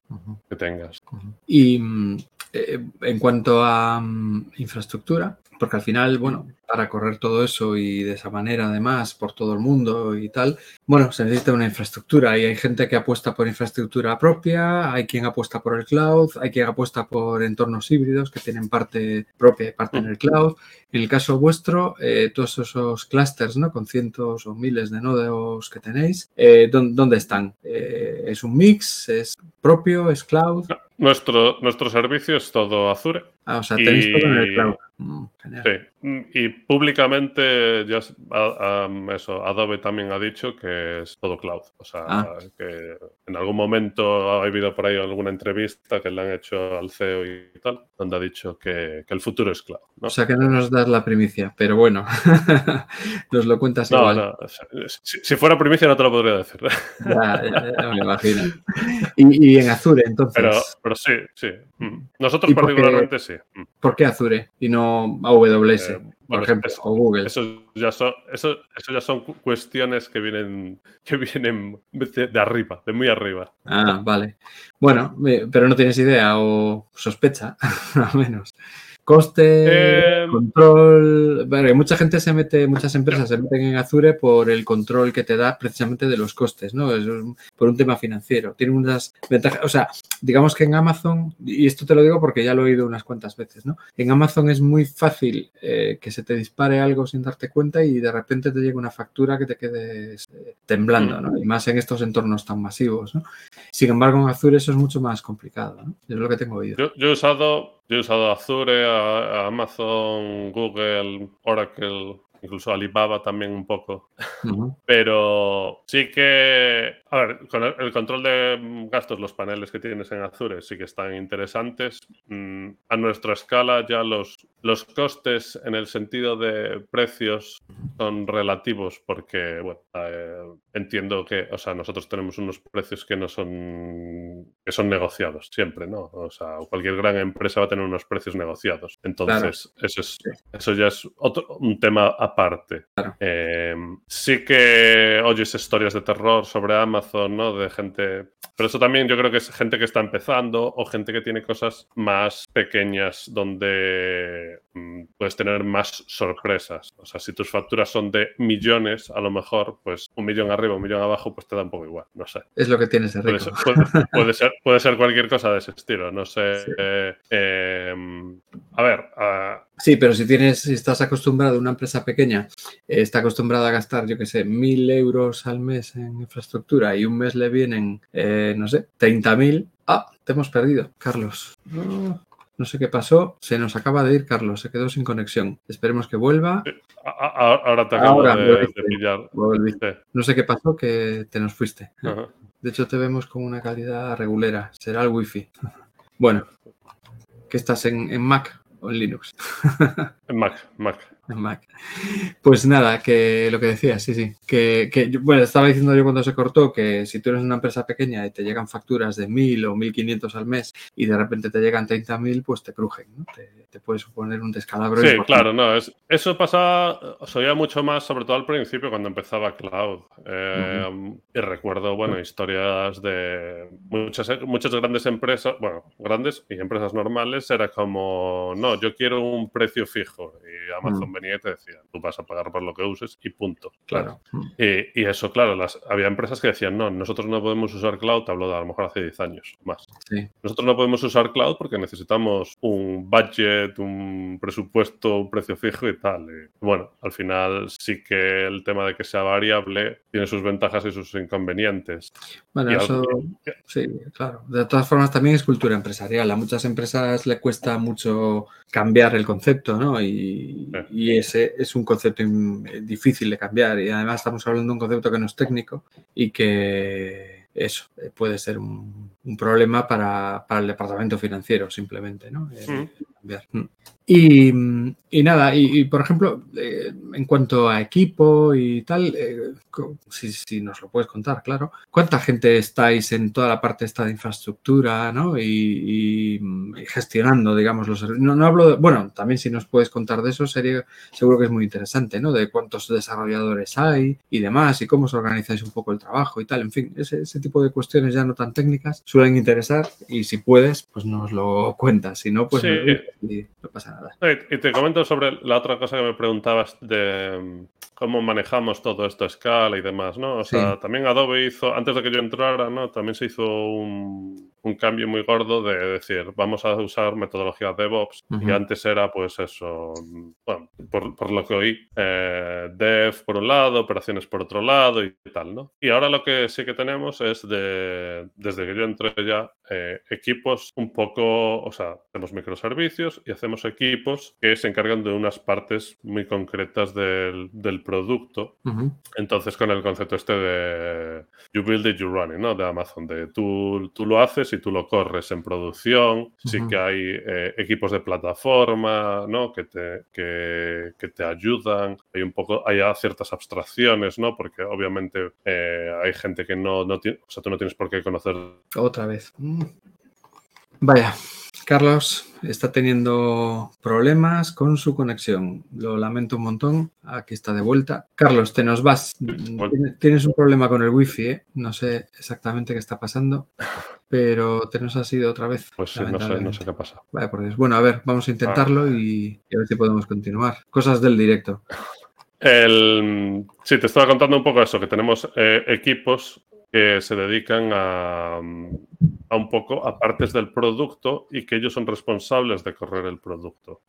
que tengas. Y mm, eh, en cuanto a mm, infraestructura, porque al final, bueno, para correr todo eso y de esa manera además por todo el mundo y tal, bueno, se necesita una infraestructura y hay gente que apuesta por infraestructura propia, hay quien apuesta por el cloud, hay quien apuesta por entornos híbridos que tienen parte propia y parte en el cloud. En el caso vuestro, eh, todos esos clusters, ¿no? Con cientos o miles de nodos que tenéis, eh, ¿dónde están? Eh, ¿Es un mix? ¿Es propio? ¿Es cloud? Nuestro, nuestro servicio es todo Azure. Ah, o sea, tenéis todo en el cloud. Mm, sí, y públicamente ya eso, Adobe también ha dicho que es todo cloud. O sea, ah. que en algún momento ha habido por ahí alguna entrevista que le han hecho al CEO y tal, donde ha dicho que, el futuro es cloud. O sea, que no nos das la primicia, pero bueno, <laughs> nos lo cuentas igual. No, si, fuera primicia no te lo podría decir. ya, ya, me imagino. <laughs> Y, en Azure, entonces. Pero, pero sí, sí. Mm. Nosotros particularmente sí. ¿Por qué Azure y no AWS? Eh, por ejemplo, o Google. Eso ya, son, eso, eso ya son cuestiones que vienen, que vienen de, arriba, de muy arriba. Ah, vale. Bueno, pero no tienes idea o sospecha, <laughs> al menos. Coste, em, control. Bueno, mucha gente se mete, muchas empresas se meten en Azure por el control que te da precisamente de los costes, ¿no? Es por un tema financiero. Tiene unas ventajas. O sea, digamos que en Amazon, y esto te lo digo porque ya lo he oído unas cuantas veces, ¿no? En Amazon es muy fácil eh, que se te dispare algo sin darte cuenta y de repente te llegue una factura que te quedes eh, temblando, ¿no? Y más en estos entornos tan masivos, ¿no? Sin embargo, en Azure eso es mucho más complicado, ¿no? Es lo que tengo oído. yo he usado yo he usado Azure, Amazon, Google, Oracle, incluso Alibaba también un poco. Pero sí que, a ver, con el, control de gastos, los paneles que tienes en Azure sí que están interesantes. Mm, a nuestra escala ya los, los costes en el sentido de precios son relativos porque, bueno, eh, entiendo que, o sea, nosotros tenemos unos precios que no son, que son negociados siempre, ¿no? O sea, cualquier gran empresa va a tener unos precios negociados. Entonces, eso, es, eso ya es otro, un tema aparte. Em, sí que oyes historias de terror sobre Amazon, ¿no? De gente... Pero eso también yo creo que es gente que está empezando o gente que tiene cosas más pequeñas donde puedes tener más sorpresas. O sea, si tus facturas son de millones, a lo mejor, pues un millón arriba, un millón abajo, pues te da un poco igual. No sé. Es lo que tienes de rico. <laughs> Puede ser, puede, ser, cualquier cosa de ese estilo. No sé. Eh, em, a ver. Sí, pero si tienes, si estás acostumbrado, a una empresa pequeña, eh, está acostumbrada a gastar, yo qué sé, mil euros al mes en infraestructura y un mes le vienen, eh, no sé, 30.000. Ah, te hemos perdido, Carlos. No, sé qué pasó. Se nos acaba de ir, Carlos. Se quedó sin conexión. Esperemos que vuelva. Ahora te acabo de, pillar. No sé qué pasó, que te nos fuiste. De hecho, te vemos con una calidad regulera. Será el wifi. Bueno, ¿qué estás en, en Mac o en Linux? en Mac, Mac. <laughs> Mac. Pues nada, que lo que decía, sí, sí. Que, que, bueno, estaba diciendo yo cuando se cortó que si tú eres una empresa pequeña y te llegan facturas de 1.000 o 1.500 al mes y de repente te llegan 30.000, pues te crujen, ¿no? Te, puede suponer un descalabro. Sí, claro, no. Es, eso pasaba, se oía mucho más, sobre todo al principio, cuando empezaba Cloud. Eh, y recuerdo, bueno, historias de muchas, muchas grandes empresas, bueno, grandes y empresas normales, era como, no, yo quiero un precio fijo. Y Amazon venía y te decía, tú vas a pagar por lo que uses y punto. Claro. Y, eso, claro, las, había empresas que decían, no, nosotros no podemos usar cloud, hablo de a lo mejor hace 10 años más. Nosotros no podemos usar cloud porque necesitamos un budget, un presupuesto, un precio fijo y tal. bueno, al final sí que el tema de que sea variable tiene sus ventajas y sus inconvenientes. Bueno, eso sí, claro. De todas formas, también es cultura empresarial. A muchas empresas le cuesta mucho cambiar el concepto, ¿no? Y, y ese es un concepto difícil de cambiar. Y además estamos hablando de un concepto que no es técnico y que eso puede ser un, problema para, el departamento financiero, simplemente, ¿no? Eh, cambiar. Mm. Y, y nada, y, por ejemplo, eh, en cuanto a equipo y tal, eh, si, si, nos lo puedes contar, claro, ¿cuánta gente estáis en toda la parte esta de infraestructura, ¿no? Y, gestionando, digamos, los no, no hablo de, bueno, también si nos puedes contar de eso, sería, seguro que es muy interesante, ¿no? De cuántos desarrolladores hay y demás, y cómo os organizáis un poco el trabajo y tal, en fin, ese, ese tipo de cuestiones ya no tan técnicas suelen interesar y si puedes, pues nos lo cuentas, si no, pues no pasa nada. Y te comento sobre la otra cosa que me preguntabas de mm, cómo manejamos todo esto a escala y demás, ¿no? O sea, también Adobe hizo, antes de que yo entrara, ¿no? También se hizo un, un cambio muy gordo de decir, vamos a usar metodología DevOps. Y antes era, pues eso, bueno, por, lo que oí, eh, Dev por un lado, operaciones por otro lado y tal, ¿no? Y ahora lo que sí que tenemos es de, desde que yo entré ya, eh, equipos un poco, o sea, hacemos microservicios y hacemos equipos que se encargan de unas partes muy concretas del, del producto. Entonces, con el concepto este de you build it, you run it, ¿no? De Amazon, de tú, tú lo haces y tú lo corres en producción, sí que hay eh, equipos de plataforma, ¿no? Que te, que, te ayudan, hay un poco, hay ciertas abstracciones, ¿no? Porque obviamente eh, hay gente que no, no tiene, o sea, tú no tienes por qué conocer. Otra vez. Mm. Vaya, Carlos está teniendo problemas con su conexión. Lo lamento un montón. Aquí está de vuelta. Carlos, te nos vas. Tienes un problema con el wifi, ¿eh? No sé exactamente qué está pasando, pero te nos has ido otra vez. Pues sí, no sé, no sé qué pasa. Vale, por Dios. Bueno, a ver, vamos a intentarlo y, a ver si podemos continuar. Cosas del directo. El, sí, te estaba contando un poco eso, que tenemos eh, equipos que se dedican a, a, un poco a partes del producto y que ellos son responsables de correr el producto.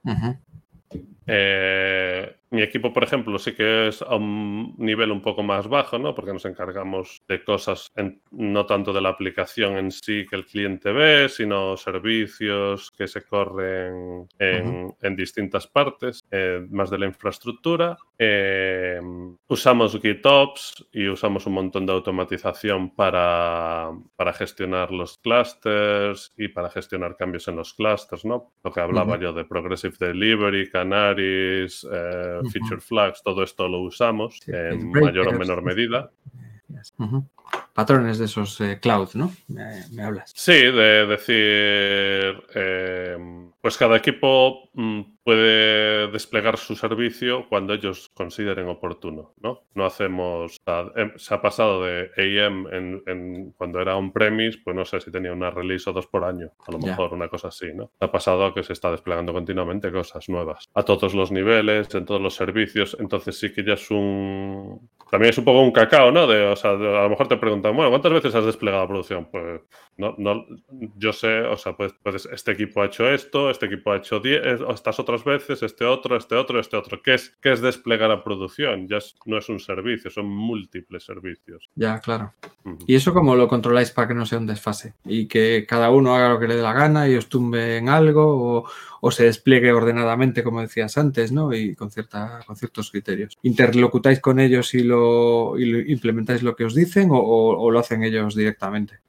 eh, mi equipo, por ejemplo, sí que es a un nivel un poco más bajo, ¿no? Porque nos encargamos de cosas no tanto de la aplicación en sí que el cliente ve, sino servicios que se corren en, distintas partes, eh, más de la infraestructura. Eh, usamos GitOps y usamos un montón de automatización para, para, gestionar los clusters y para gestionar cambios en los clusters, ¿no? Lo que hablaba yo de Progressive Delivery, Canaries, eh, feature flags, todo esto lo usamos en mayor o menor medida. Patrones de esos eh, cloud, ¿no? Me, hablas. Sí, de decir, eh, pues cada equipo mm, puede desplegar su servicio cuando ellos consideren oportuno, ¿no? No hacemos... Em, se ha pasado de AM en, cuando era on-premise, pues no sé si tenía una release o dos por año, a lo mejor una cosa así, ¿no? Ha pasado a que se está desplegando continuamente cosas nuevas, a todos los niveles, en todos los servicios, entonces sí que ya es un... También es un poco un cacao, ¿no? De, o sea, a lo mejor te preguntan, bueno, ¿cuántas veces has desplegado la producción? Pues no, no, yo sé, o sea, pues, pues este equipo ha hecho esto, este equipo ha hecho 10, eh, estas otras veces, este otro, este otro, este otro. ¿Qué es, qué es desplegar a producción? Ya no es un servicio, son múltiples servicios. Ya, claro. ¿Y eso cómo lo controláis para que no sea un desfase? Y que cada uno haga lo que le dé la gana y os tumbe en algo o, o se despliegue ordenadamente, como decías antes, ¿no? Y con, cierta, con ciertos criterios. ¿Interlocutáis con ellos y lo, y implementáis lo que os dicen o, lo hacen ellos directamente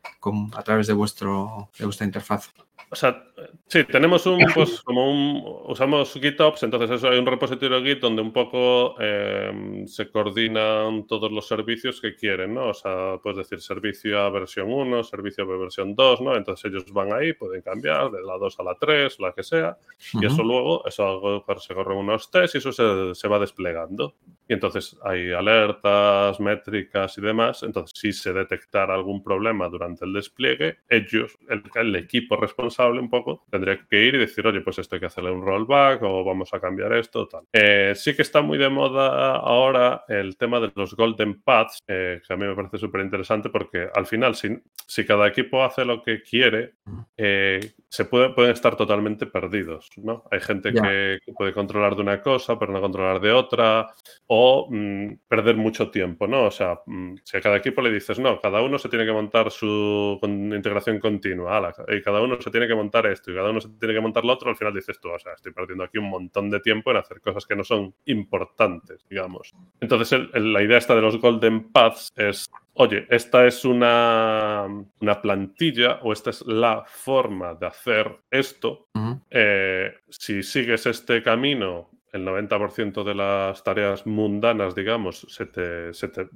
a través de, vuestro, de vuestra interfaz? O sea, sí, tenemos un, pues, como un, usamos GitOps, entonces eso hay un repositorio Git donde un poco eh, se coordinan todos los servicios que quieren, ¿no? O sea, puedes decir servicio a versión 1, servicio a versión 2, ¿no? Entonces ellos van ahí, pueden cambiar de la 2 a la 3, la que sea, y eso luego, eso se corren unos tests y eso se, se va desplegando. Y entonces hay alertas, métricas y demás. Entonces, si se detectara algún problema durante el despliegue, ellos, el, el equipo responsable, un poco, tendría que ir y decir, oye, pues esto hay que hacerle un rollback o vamos a cambiar esto, tal. Eh, sí que está muy de moda ahora el tema de los golden paths, eh, que a mí me parece súper interesante porque al final, si, si, cada equipo hace lo que quiere, eh, se puede, pueden estar totalmente perdidos, ¿no? Hay gente que, puede controlar de una cosa, pero no controlar de otra, o, o mm, perder mucho tiempo, ¿no? O sea, mm, si a cada equipo le dices, no, cada uno se tiene que montar su integración continua, y cada uno se tiene que montar esto y cada uno se tiene que montar lo otro, al final dices tú, o sea, estoy perdiendo aquí un montón de tiempo en hacer cosas que no son importantes, digamos. Entonces, la idea esta de los Golden Paths es oye, esta es una, una, plantilla o esta es la forma de hacer esto. Eh, si sigues este camino el 90% de las tareas mundanas, digamos, se te,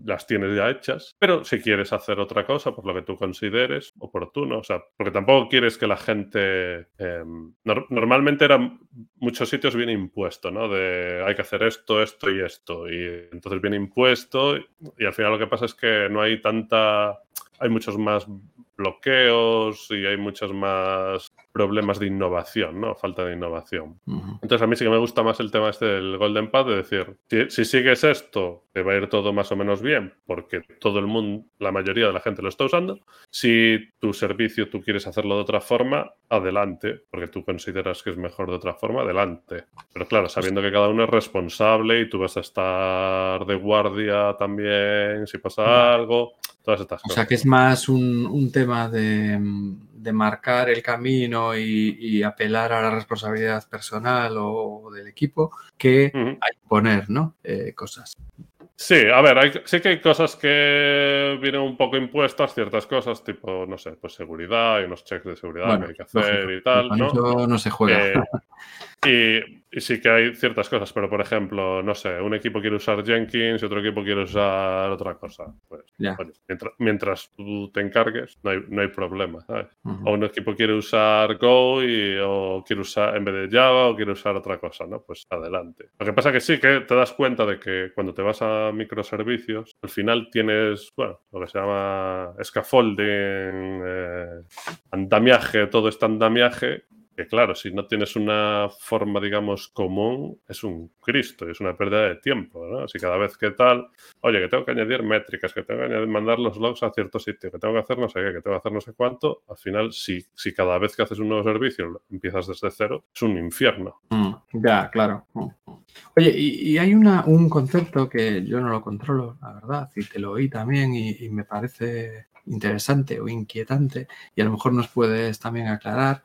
las tienes ya hechas, pero si quieres hacer otra cosa por lo que tú consideres oportuno, o sea, porque tampoco quieres que la gente... Em, normalmente eran muchos sitios bien impuesto, ¿no? De hay que hacer esto, esto y esto, y entonces viene impuesto y al final lo que pasa es que no hay tanta... Hay muchos más bloqueos y hay muchos más problemas de innovación, ¿no? Falta de innovación. Entonces a mí sí que me gusta más el tema este del Golden Path, de decir, si, sigues esto, te va a ir todo más o menos bien, porque todo el mundo, la mayoría de la gente lo está usando. Si tu servicio tú quieres hacerlo de otra forma, adelante, porque tú consideras que es mejor de otra forma, adelante. Pero claro, sabiendo que cada uno es responsable y tú vas a estar de guardia también si pasa algo, todas estas cosas. O sea que es más un, tema de, marcar el camino y, apelar a la responsabilidad personal o, del equipo que a imponer ¿no? Eh, cosas. Sí, a ver, sí que hay cosas que vienen un poco impuestas, ciertas cosas, tipo, no sé, pues seguridad, y unos checks de seguridad que hay que hacer y tal, ¿no? Eso no se juega. Eh, <laughs> y y sí que hay ciertas cosas, pero por ejemplo, no sé, un equipo quiere usar Jenkins y otro equipo quiere usar otra cosa. Pues, mientras, tú te encargues, no hay, no hay problema, ¿sabes? O un equipo quiere usar Go y, o quiere usar, en vez de Java, o quiere usar otra cosa, ¿no? Pues adelante. Lo que pasa que sí que te das cuenta de que cuando te vas a microservicios, al final tienes, bueno, lo que se llama scaffolding, eh, andamiaje, todo este andamiaje que claro, si no tienes una forma, digamos, común, es un Cristo, es una pérdida de tiempo, ¿no? Si cada vez que tal, oye, que tengo que añadir métricas, que tengo que añadir, mandar los logs a cierto sitio, que tengo que hacer no sé qué, que tengo que hacer no sé cuánto, al final, si, si cada vez que haces un nuevo servicio empiezas desde cero, es un infierno. Mm, ya, claro. Oye, y, hay una, un concepto que yo no lo controlo, la verdad, y te lo oí también y me parece interesante o inquietante, y a lo mejor nos puedes también aclarar,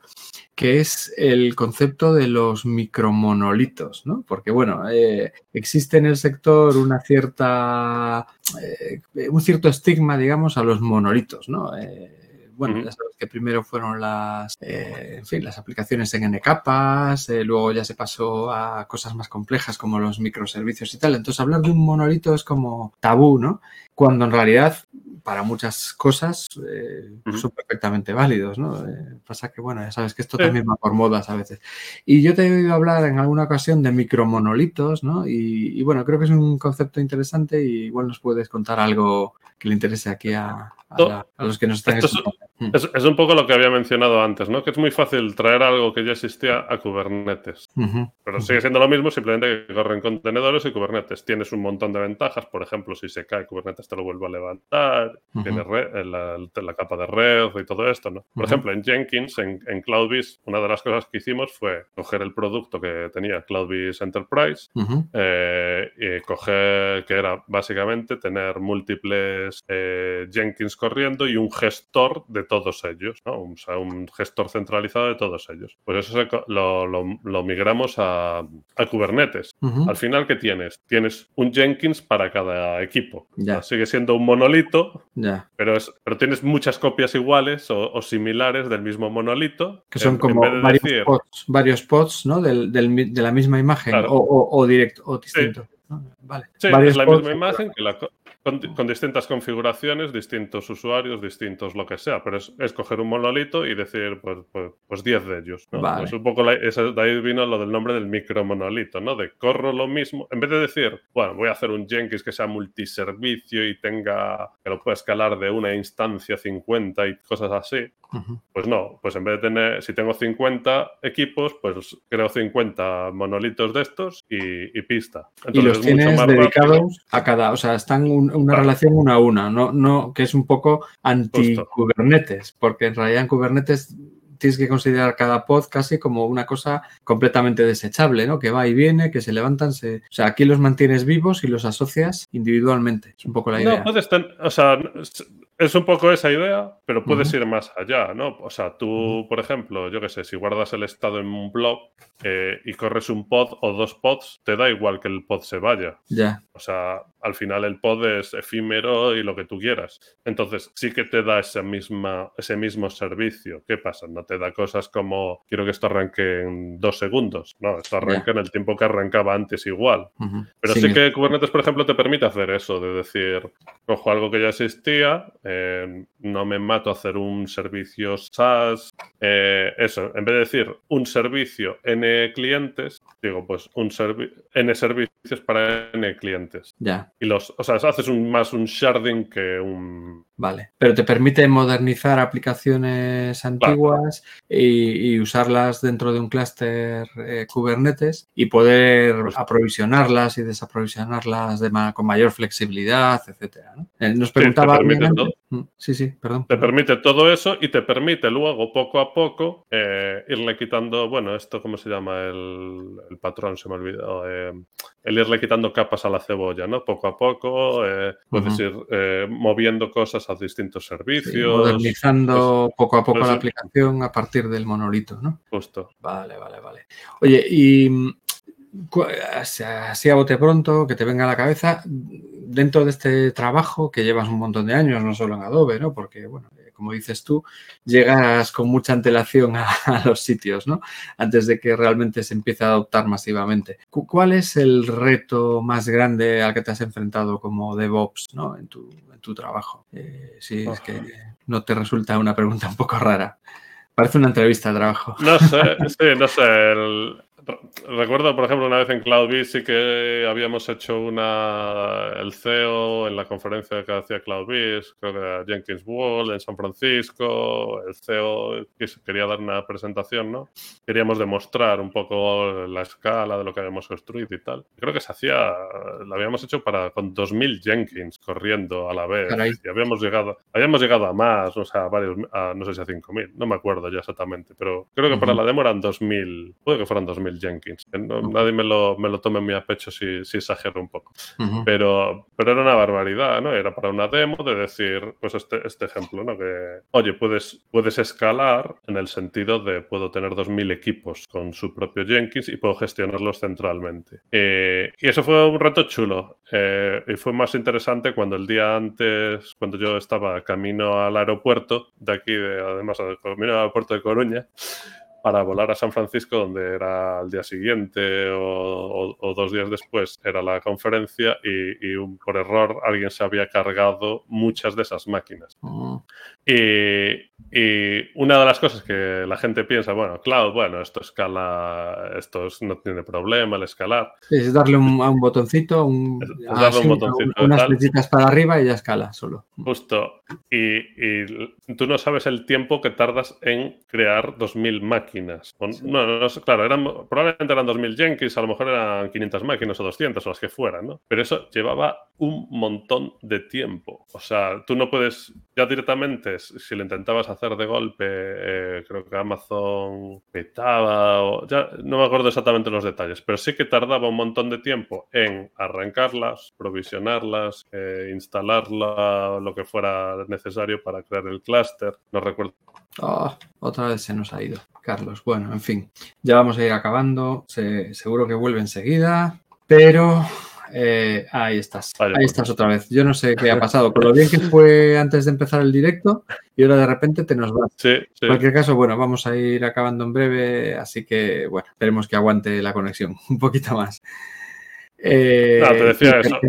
que es el concepto de los micromonolitos, ¿no? Porque, bueno, eh, existe en el sector una cierta, eh, un cierto estigma, digamos, a los monolitos, ¿no? Eh, bueno, ya sabes que primero fueron las, en fin, las aplicaciones en N capas, luego ya se pasó a cosas más complejas como los microservicios y tal. Entonces, hablar de un monolito es como tabú, ¿no? Cuando en realidad para muchas cosas eh, son perfectamente válidos, ¿no? Eh, pasa que, bueno, ya sabes que esto también va por modas a veces. Y yo te he oído hablar en alguna ocasión de micromonolitos, ¿no? Y, bueno, creo que es un concepto interesante y igual nos puedes contar algo que le interese aquí a, los que nos están escuchando. Es, un poco lo que había mencionado antes, ¿no? Que es muy fácil traer algo que ya existía a Kubernetes. Pero sigue siendo lo mismo, simplemente que corren contenedores y Kubernetes. Tienes un montón de ventajas. Por ejemplo, si se cae, Kubernetes te lo vuelve a levantar. Tienes eh, la, capa de red y todo esto, ¿no? Por ejemplo, en Jenkins, en, en CloudBees, una de las cosas que hicimos fue coger el producto que tenía CloudBees Enterprise eh, y coger, que era básicamente tener múltiples eh, Jenkins corriendo y un gestor de todos ellos, ¿no? O sea, un gestor centralizado de todos ellos. Pues eso lo, migramos a, Kubernetes. Al final, ¿qué tienes? Tienes un Jenkins para cada equipo. Ya. sigue siendo un monolito, ya. Pero, es, pero tienes muchas copias iguales o, similares del mismo monolito. Que son como varios, pods, varios, pods, ¿no? Del, de la misma imagen o, directo o distinto. Vale. Sí, es la misma imagen que la, con, distintas configuraciones, distintos usuarios, distintos lo que sea, pero es escoger un monolito y decir, pues, pues, pues 10 de ellos. ¿no? Pues un poco de ahí vino lo del nombre del micromonolito, ¿no? De corro lo mismo, en vez de decir, bueno, voy a hacer un Jenkins que sea multiservicio y tenga, que lo pueda escalar de una instancia 50 y cosas así, pues no, pues en vez de tener, si tengo 50 equipos, pues creo 50 monolitos de estos y, pista. y los tienes dedicados a cada, o sea, están un, una relación una a una, no, no, que es un poco anti-Kubernetes, porque en realidad en Kubernetes tienes que considerar cada pod casi como una cosa completamente desechable, ¿no? Que va y viene, que se levantan, se... O sea, aquí los mantienes vivos y los asocias individualmente. Es un poco la idea. No, puedes tener, o sea, es un poco esa idea, pero puedes ir más allá, ¿no? O sea, tú, por ejemplo, yo qué sé, si guardas el estado en un blog eh, y corres un pod o dos pods, te da igual que el pod se vaya. Ya. O sea, al final el pod es efímero y lo que tú quieras. Entonces, sí que te da esa misma, ese mismo servicio. ¿Qué pasa? No te da cosas como quiero que esto arranque en dos segundos. No, esto arranca en el tiempo que arrancaba antes igual. Pero sí, que Kubernetes, por ejemplo, te permite hacer eso, de decir, cojo algo que ya existía, eh, no me mato a hacer un servicio SaaS. Eh, eso, en vez de decir un servicio N clientes, digo, pues un N servicios para N clientes. Ya. Y los, o sea, haces un, más un sharding que un. Vale. Pero te permite modernizar aplicaciones antiguas y, usarlas dentro de un clúster eh, Kubernetes y poder pues aprovisionarlas y desaprovisionarlas de con mayor flexibilidad, etcétera. Nos preguntaba. Sí, sí, perdón. Te permite todo eso y te permite luego, poco a poco, eh, irle quitando, bueno, esto, ¿cómo se llama? El, patrón, se me olvidó. Eh, el irle quitando capas a la cebolla, ¿no? Poco a poco, eh, puedes ir moviendo cosas a distintos servicios. modernizando poco a poco la aplicación a partir del monolito, ¿no? Justo. Vale, vale, vale. Oye, y mm, así a bote pronto, que te venga a la cabeza, dentro de este trabajo que llevas un montón de años, no solo en Adobe, ¿no? Porque, bueno, eh, como dices tú, llegas con mucha antelación a, <laughs> los sitios, ¿no? Antes de que realmente se empiece a adoptar masivamente. ¿Cuál es el reto más grande al que te has enfrentado como DevOps, ¿no? En tu, en tu trabajo. Eh, si es que no te resulta una pregunta un poco rara. Parece una entrevista de trabajo. No sé, sí, no sé. El, Recuerdo, por ejemplo, una vez en CloudBees sí que habíamos hecho una el CEO en la conferencia que hacía CloudBees, creo que era Jenkins Wall en San Francisco, el CEO quería dar una presentación, ¿no? Queríamos demostrar un poco la escala de lo que habíamos construido y tal. Creo que se hacía, lo habíamos hecho para con 2000 Jenkins corriendo a la vez y habíamos llegado, habíamos llegado a más, o sea, a varios, no sé si a 5000, no me acuerdo ya exactamente, pero creo que para la demo eran 2000, puede que fueran 2000 Jenkins. Nadie me lo, me lo tome muy a pecho si, si exagero un poco. pero, pero era una barbaridad, ¿no? Era para una demo de decir, pues este, este ejemplo, ¿no? Que, oye, puedes, puedes escalar en el sentido de puedo tener 2.000 equipos con su propio Jenkins y puedo gestionarlos centralmente. Eh, y eso fue un reto chulo. Eh, y fue más interesante cuando el día antes, cuando yo estaba camino al aeropuerto de aquí, de, además, camino al aeropuerto de Coruña, para volar a San Francisco, donde era el día siguiente o, dos días después era la conferencia y, por error alguien se había cargado muchas de esas máquinas. Oh. Y, una de las cosas que la gente piensa, bueno, cloud, bueno, esto escala, esto no tiene problema el escalar. Es darle un, a un botoncito, un, darle un botoncito unas flechitas para arriba y ya escala solo. Justo. Y, y, tú no sabes el tiempo que tardas en crear 2.000 máquinas máquinas. No, claro, eran, probablemente eran 2.000 Jenkins, a lo mejor eran 500 máquinas o 200 o las que fueran, ¿no? Pero eso llevaba un montón de tiempo. O sea, tú no puedes, ya directamente, si lo intentabas hacer de golpe, eh, creo que Amazon petaba, o, ya no me acuerdo exactamente los detalles, pero sí que tardaba un montón de tiempo en arrancarlas, provisionarlas, eh, instalarla, lo que fuera necesario para crear el clúster. No recuerdo. Ah, otra vez se nos ha ido. Carlos. Bueno, en fin, ya vamos a ir acabando. seguro que vuelve enseguida, pero eh, ahí estás. ahí pues. estás otra vez. Yo no sé qué ha <laughs> pasado. Con lo bien que fue antes de empezar el directo y ahora de repente te nos. Sí, En cualquier caso, bueno, vamos a ir acabando en breve, así que bueno, esperemos que aguante la conexión <laughs> un poquito más. Eh, te decía eso.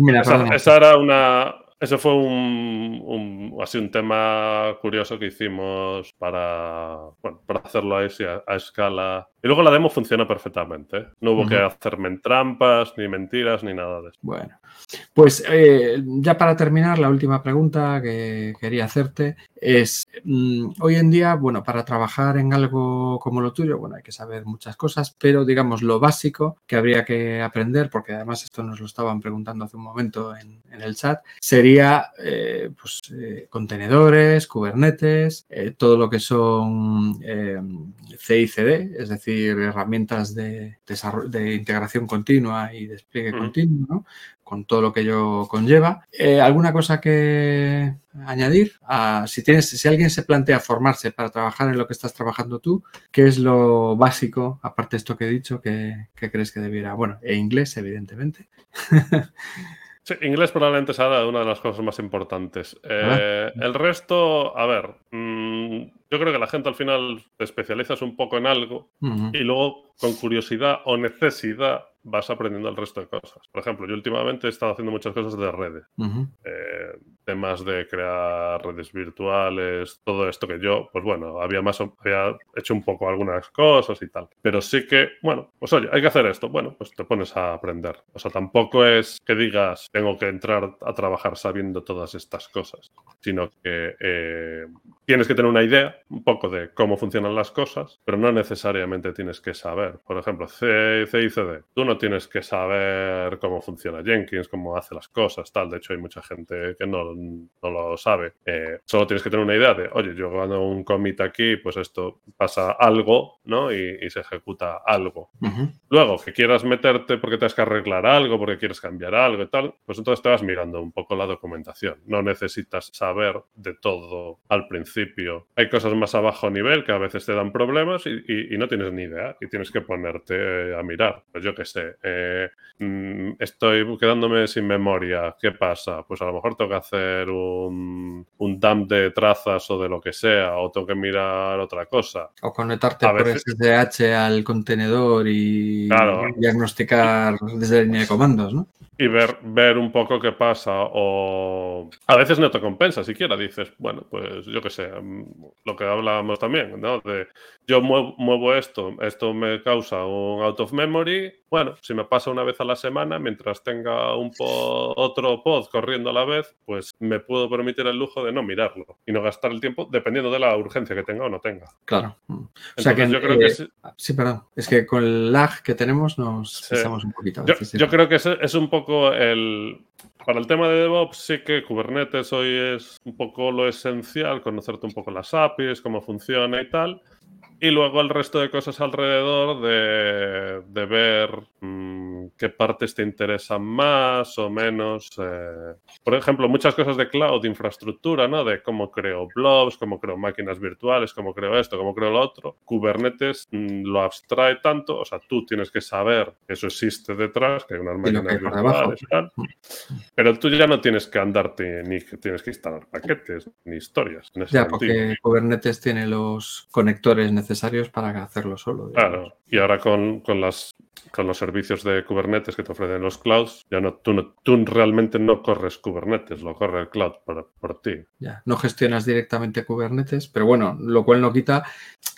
esa, era una, eso fue un, así un tema curioso que hicimos para, bueno, para hacerlo a, a escala Y luego la demo funciona perfectamente. No hubo que hacerme trampas, ni mentiras, ni nada de eso. Bueno, pues eh, ya para terminar, la última pregunta que quería hacerte es, mm, hoy en día, bueno, para trabajar en algo como lo tuyo, bueno, hay que saber muchas cosas, pero digamos lo básico que habría que aprender, porque además esto nos lo estaban preguntando hace un momento en, el chat, sería eh, pues, eh, contenedores, Kubernetes, todo lo que son CICD, es decir, herramientas de, de integración continua y despliegue continuo, ¿no? con todo lo que ello conlleva. Eh, ¿Alguna cosa que añadir? Ah, si, tienes, si alguien se plantea formarse para trabajar en lo que estás trabajando tú, ¿qué es lo básico, aparte de esto que he dicho, que, crees que debiera? Bueno, e inglés, evidentemente. <laughs> Sí, inglés probablemente sea una de las cosas más importantes. Eh, el resto, a ver, mm, yo creo que la gente al final te especializas un poco en algo y luego con curiosidad o necesidad vas aprendiendo el resto de cosas. Por ejemplo, yo últimamente he estado haciendo muchas cosas de redes. Eh, temas de crear redes virtuales, todo esto que yo, pues bueno, había más había hecho un poco algunas cosas y tal. Pero sí que, bueno, pues oye, hay que hacer esto. Bueno, pues te pones a aprender. O sea, tampoco es que digas, tengo que entrar a trabajar sabiendo todas estas cosas, sino que eh, tienes que tener una idea un poco de cómo funcionan las cosas, pero no necesariamente tienes que saber. Por ejemplo, C, C y CD. Tú no tienes que saber cómo funciona Jenkins, cómo hace las cosas, tal. De hecho, hay mucha gente que no, lo sabe. Eh, solo tienes que tener una idea de, oye, yo gano un commit aquí, pues esto pasa algo, ¿no? Y, se ejecuta algo. Luego, que quieras meterte porque tienes que arreglar algo, porque quieres cambiar algo y tal, pues entonces te vas mirando un poco la documentación. No necesitas saber de todo al principio. Hay cosas más a bajo nivel que a veces te dan problemas y, no tienes ni idea y tienes que ponerte a mirar. Pues yo qué sé, eh, mm, estoy quedándome sin memoria, ¿qué pasa? Pues a lo mejor tengo que hacer un, un dump de trazas o de lo que sea, o tengo que mirar otra cosa. O conectarte por SSH al contenedor y diagnosticar desde la línea de comandos, ¿no? Y ver, ver un poco qué pasa. O a veces no te compensa siquiera. Dices, bueno, pues yo qué sé, mm, lo que hablábamos también, ¿no? De yo muevo, esto, esto me causa un out of memory. Bueno, si me pasa una vez a la semana, mientras tenga un otro pod corriendo a la vez, pues me puedo permitir el lujo de no mirarlo y no gastar el tiempo dependiendo de la urgencia que tenga o no tenga. Claro. o sea que yo creo que eh, sí. perdón. Es que con el lag que tenemos nos pasamos un poquito. yo, creo que es un poco el, para el tema de DevOps, sí que Kubernetes hoy es un poco lo esencial, conocerte un poco las APIs, cómo funciona y tal. Y luego el resto de cosas alrededor de, de ver mm, qué partes te interesan más o menos. Eh. Por ejemplo, muchas cosas de cloud, infraestructura, ¿no? De cómo creo blobs, cómo creo máquinas virtuales, cómo creo esto, cómo creo lo otro. Kubernetes mm, lo abstrae tanto, o sea, tú tienes que saber que eso existe detrás, que hay unas máquinas virtuales y tal. Pero tú ya no tienes que andarte ni tienes que instalar paquetes ni historias. ya, porque Kubernetes tiene los conectores necesarios necesarios para hacerlo solo. Claro, y ahora con, con, las, con los servicios de Kubernetes que te ofrecen los clouds, ya no tú, no, tú realmente no corres Kubernetes, lo corre el cloud por, por ti. Ya, no gestionas directamente Kubernetes, pero bueno, lo cual no quita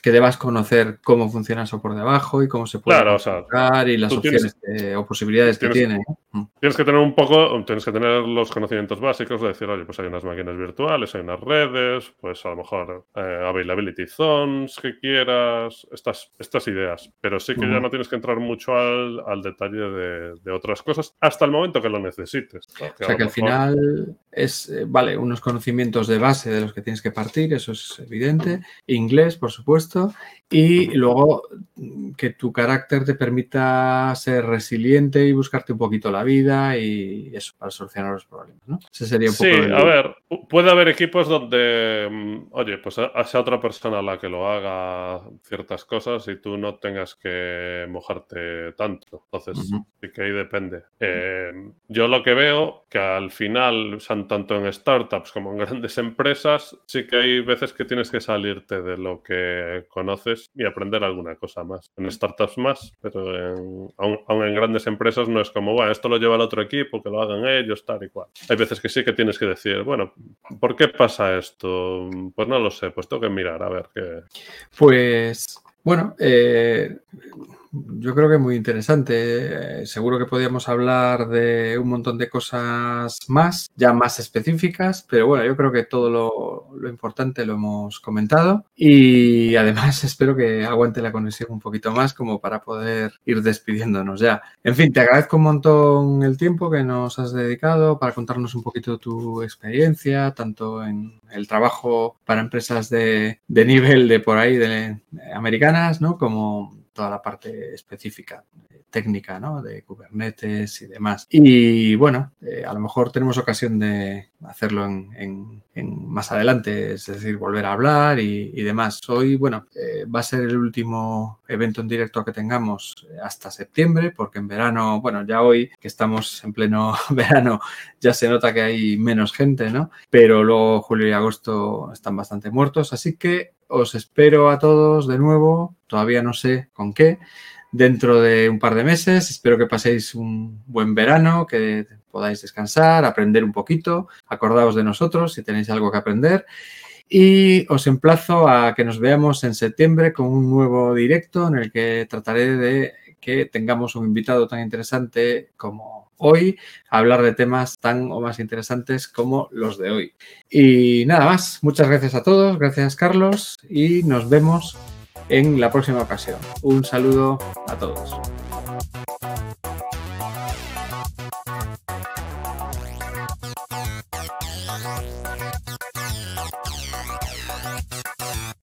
que debas conocer cómo funciona eso por debajo y cómo se puede claro, y las opciones o posibilidades que tiene. Mm. Tienes que tener un poco, tienes que tener los conocimientos básicos de decir, oye, pues hay unas máquinas virtuales, hay unas redes, pues a lo mejor eh, availability zones que estas, estas ideas. Pero sí que ya no tienes que entrar mucho al, al detalle de, de, otras cosas hasta el momento que lo necesites. O sea que al final es, eh, vale, unos conocimientos de base de los que tienes que partir, eso es evidente. Inglés, por supuesto. Y luego que tu carácter te permita ser resiliente y buscarte un poquito la vida y eso, para solucionar los problemas, ¿no? Ese sería un poco Sí, a ver, puede haber equipos donde, mm, oye, pues sea otra persona la que lo haga ciertas cosas y tú no tengas que mojarte tanto. Entonces, sí que ahí depende. Eh, yo lo que veo que al final, tanto en startups como en <laughs> grandes empresas, sí que hay veces que tienes que salirte de lo que conoces y aprender alguna cosa más. En startups más, pero en, aún, en grandes empresas no es como, bueno, esto lo lleva el otro equipo, que lo hagan ellos, tal y cual. Hay veces que sí que tienes que decir, bueno, ¿por qué pasa esto? Pues no lo sé, pues tengo que mirar a ver qué. Pues Bueno, eh, yo creo que muy interesante. Eh, seguro que podríamos hablar de un montón de cosas más, ya más específicas, pero bueno, yo creo que todo lo, importante lo hemos comentado y además <laughs> espero que aguante la conexión un poquito más como para poder ir despidiéndonos ya. En fin, te agradezco un montón el tiempo que nos has dedicado para contarnos un poquito tu experiencia, tanto en el trabajo para empresas de, de nivel de por ahí, de, de americanas, ¿no? Como toda la parte específica eh, técnica ¿no? de Kubernetes y demás. Y bueno, eh, a lo mejor tenemos ocasión de hacerlo en, más adelante, es decir, volver a hablar y, demás. Hoy, bueno, eh, va a ser el último evento en directo que tengamos hasta septiembre, porque en verano, bueno, ya hoy que estamos en pleno <laughs> verano, ya se nota que hay menos gente, ¿no? Pero luego julio y agosto están bastante muertos, así que os espero a todos de nuevo, todavía no sé con qué, dentro de un par de meses. Espero que paséis un buen verano, que podáis descansar, aprender un poquito, acordaos de nosotros si tenéis algo que aprender. Y os emplazo a que nos veamos en septiembre con un nuevo directo en el que trataré de que tengamos un invitado tan interesante como hoy, a hablar de temas tan o más interesantes como los de hoy. Y nada más, muchas gracias a todos, gracias Carlos y nos vemos en la próxima ocasión. Un saludo a todos.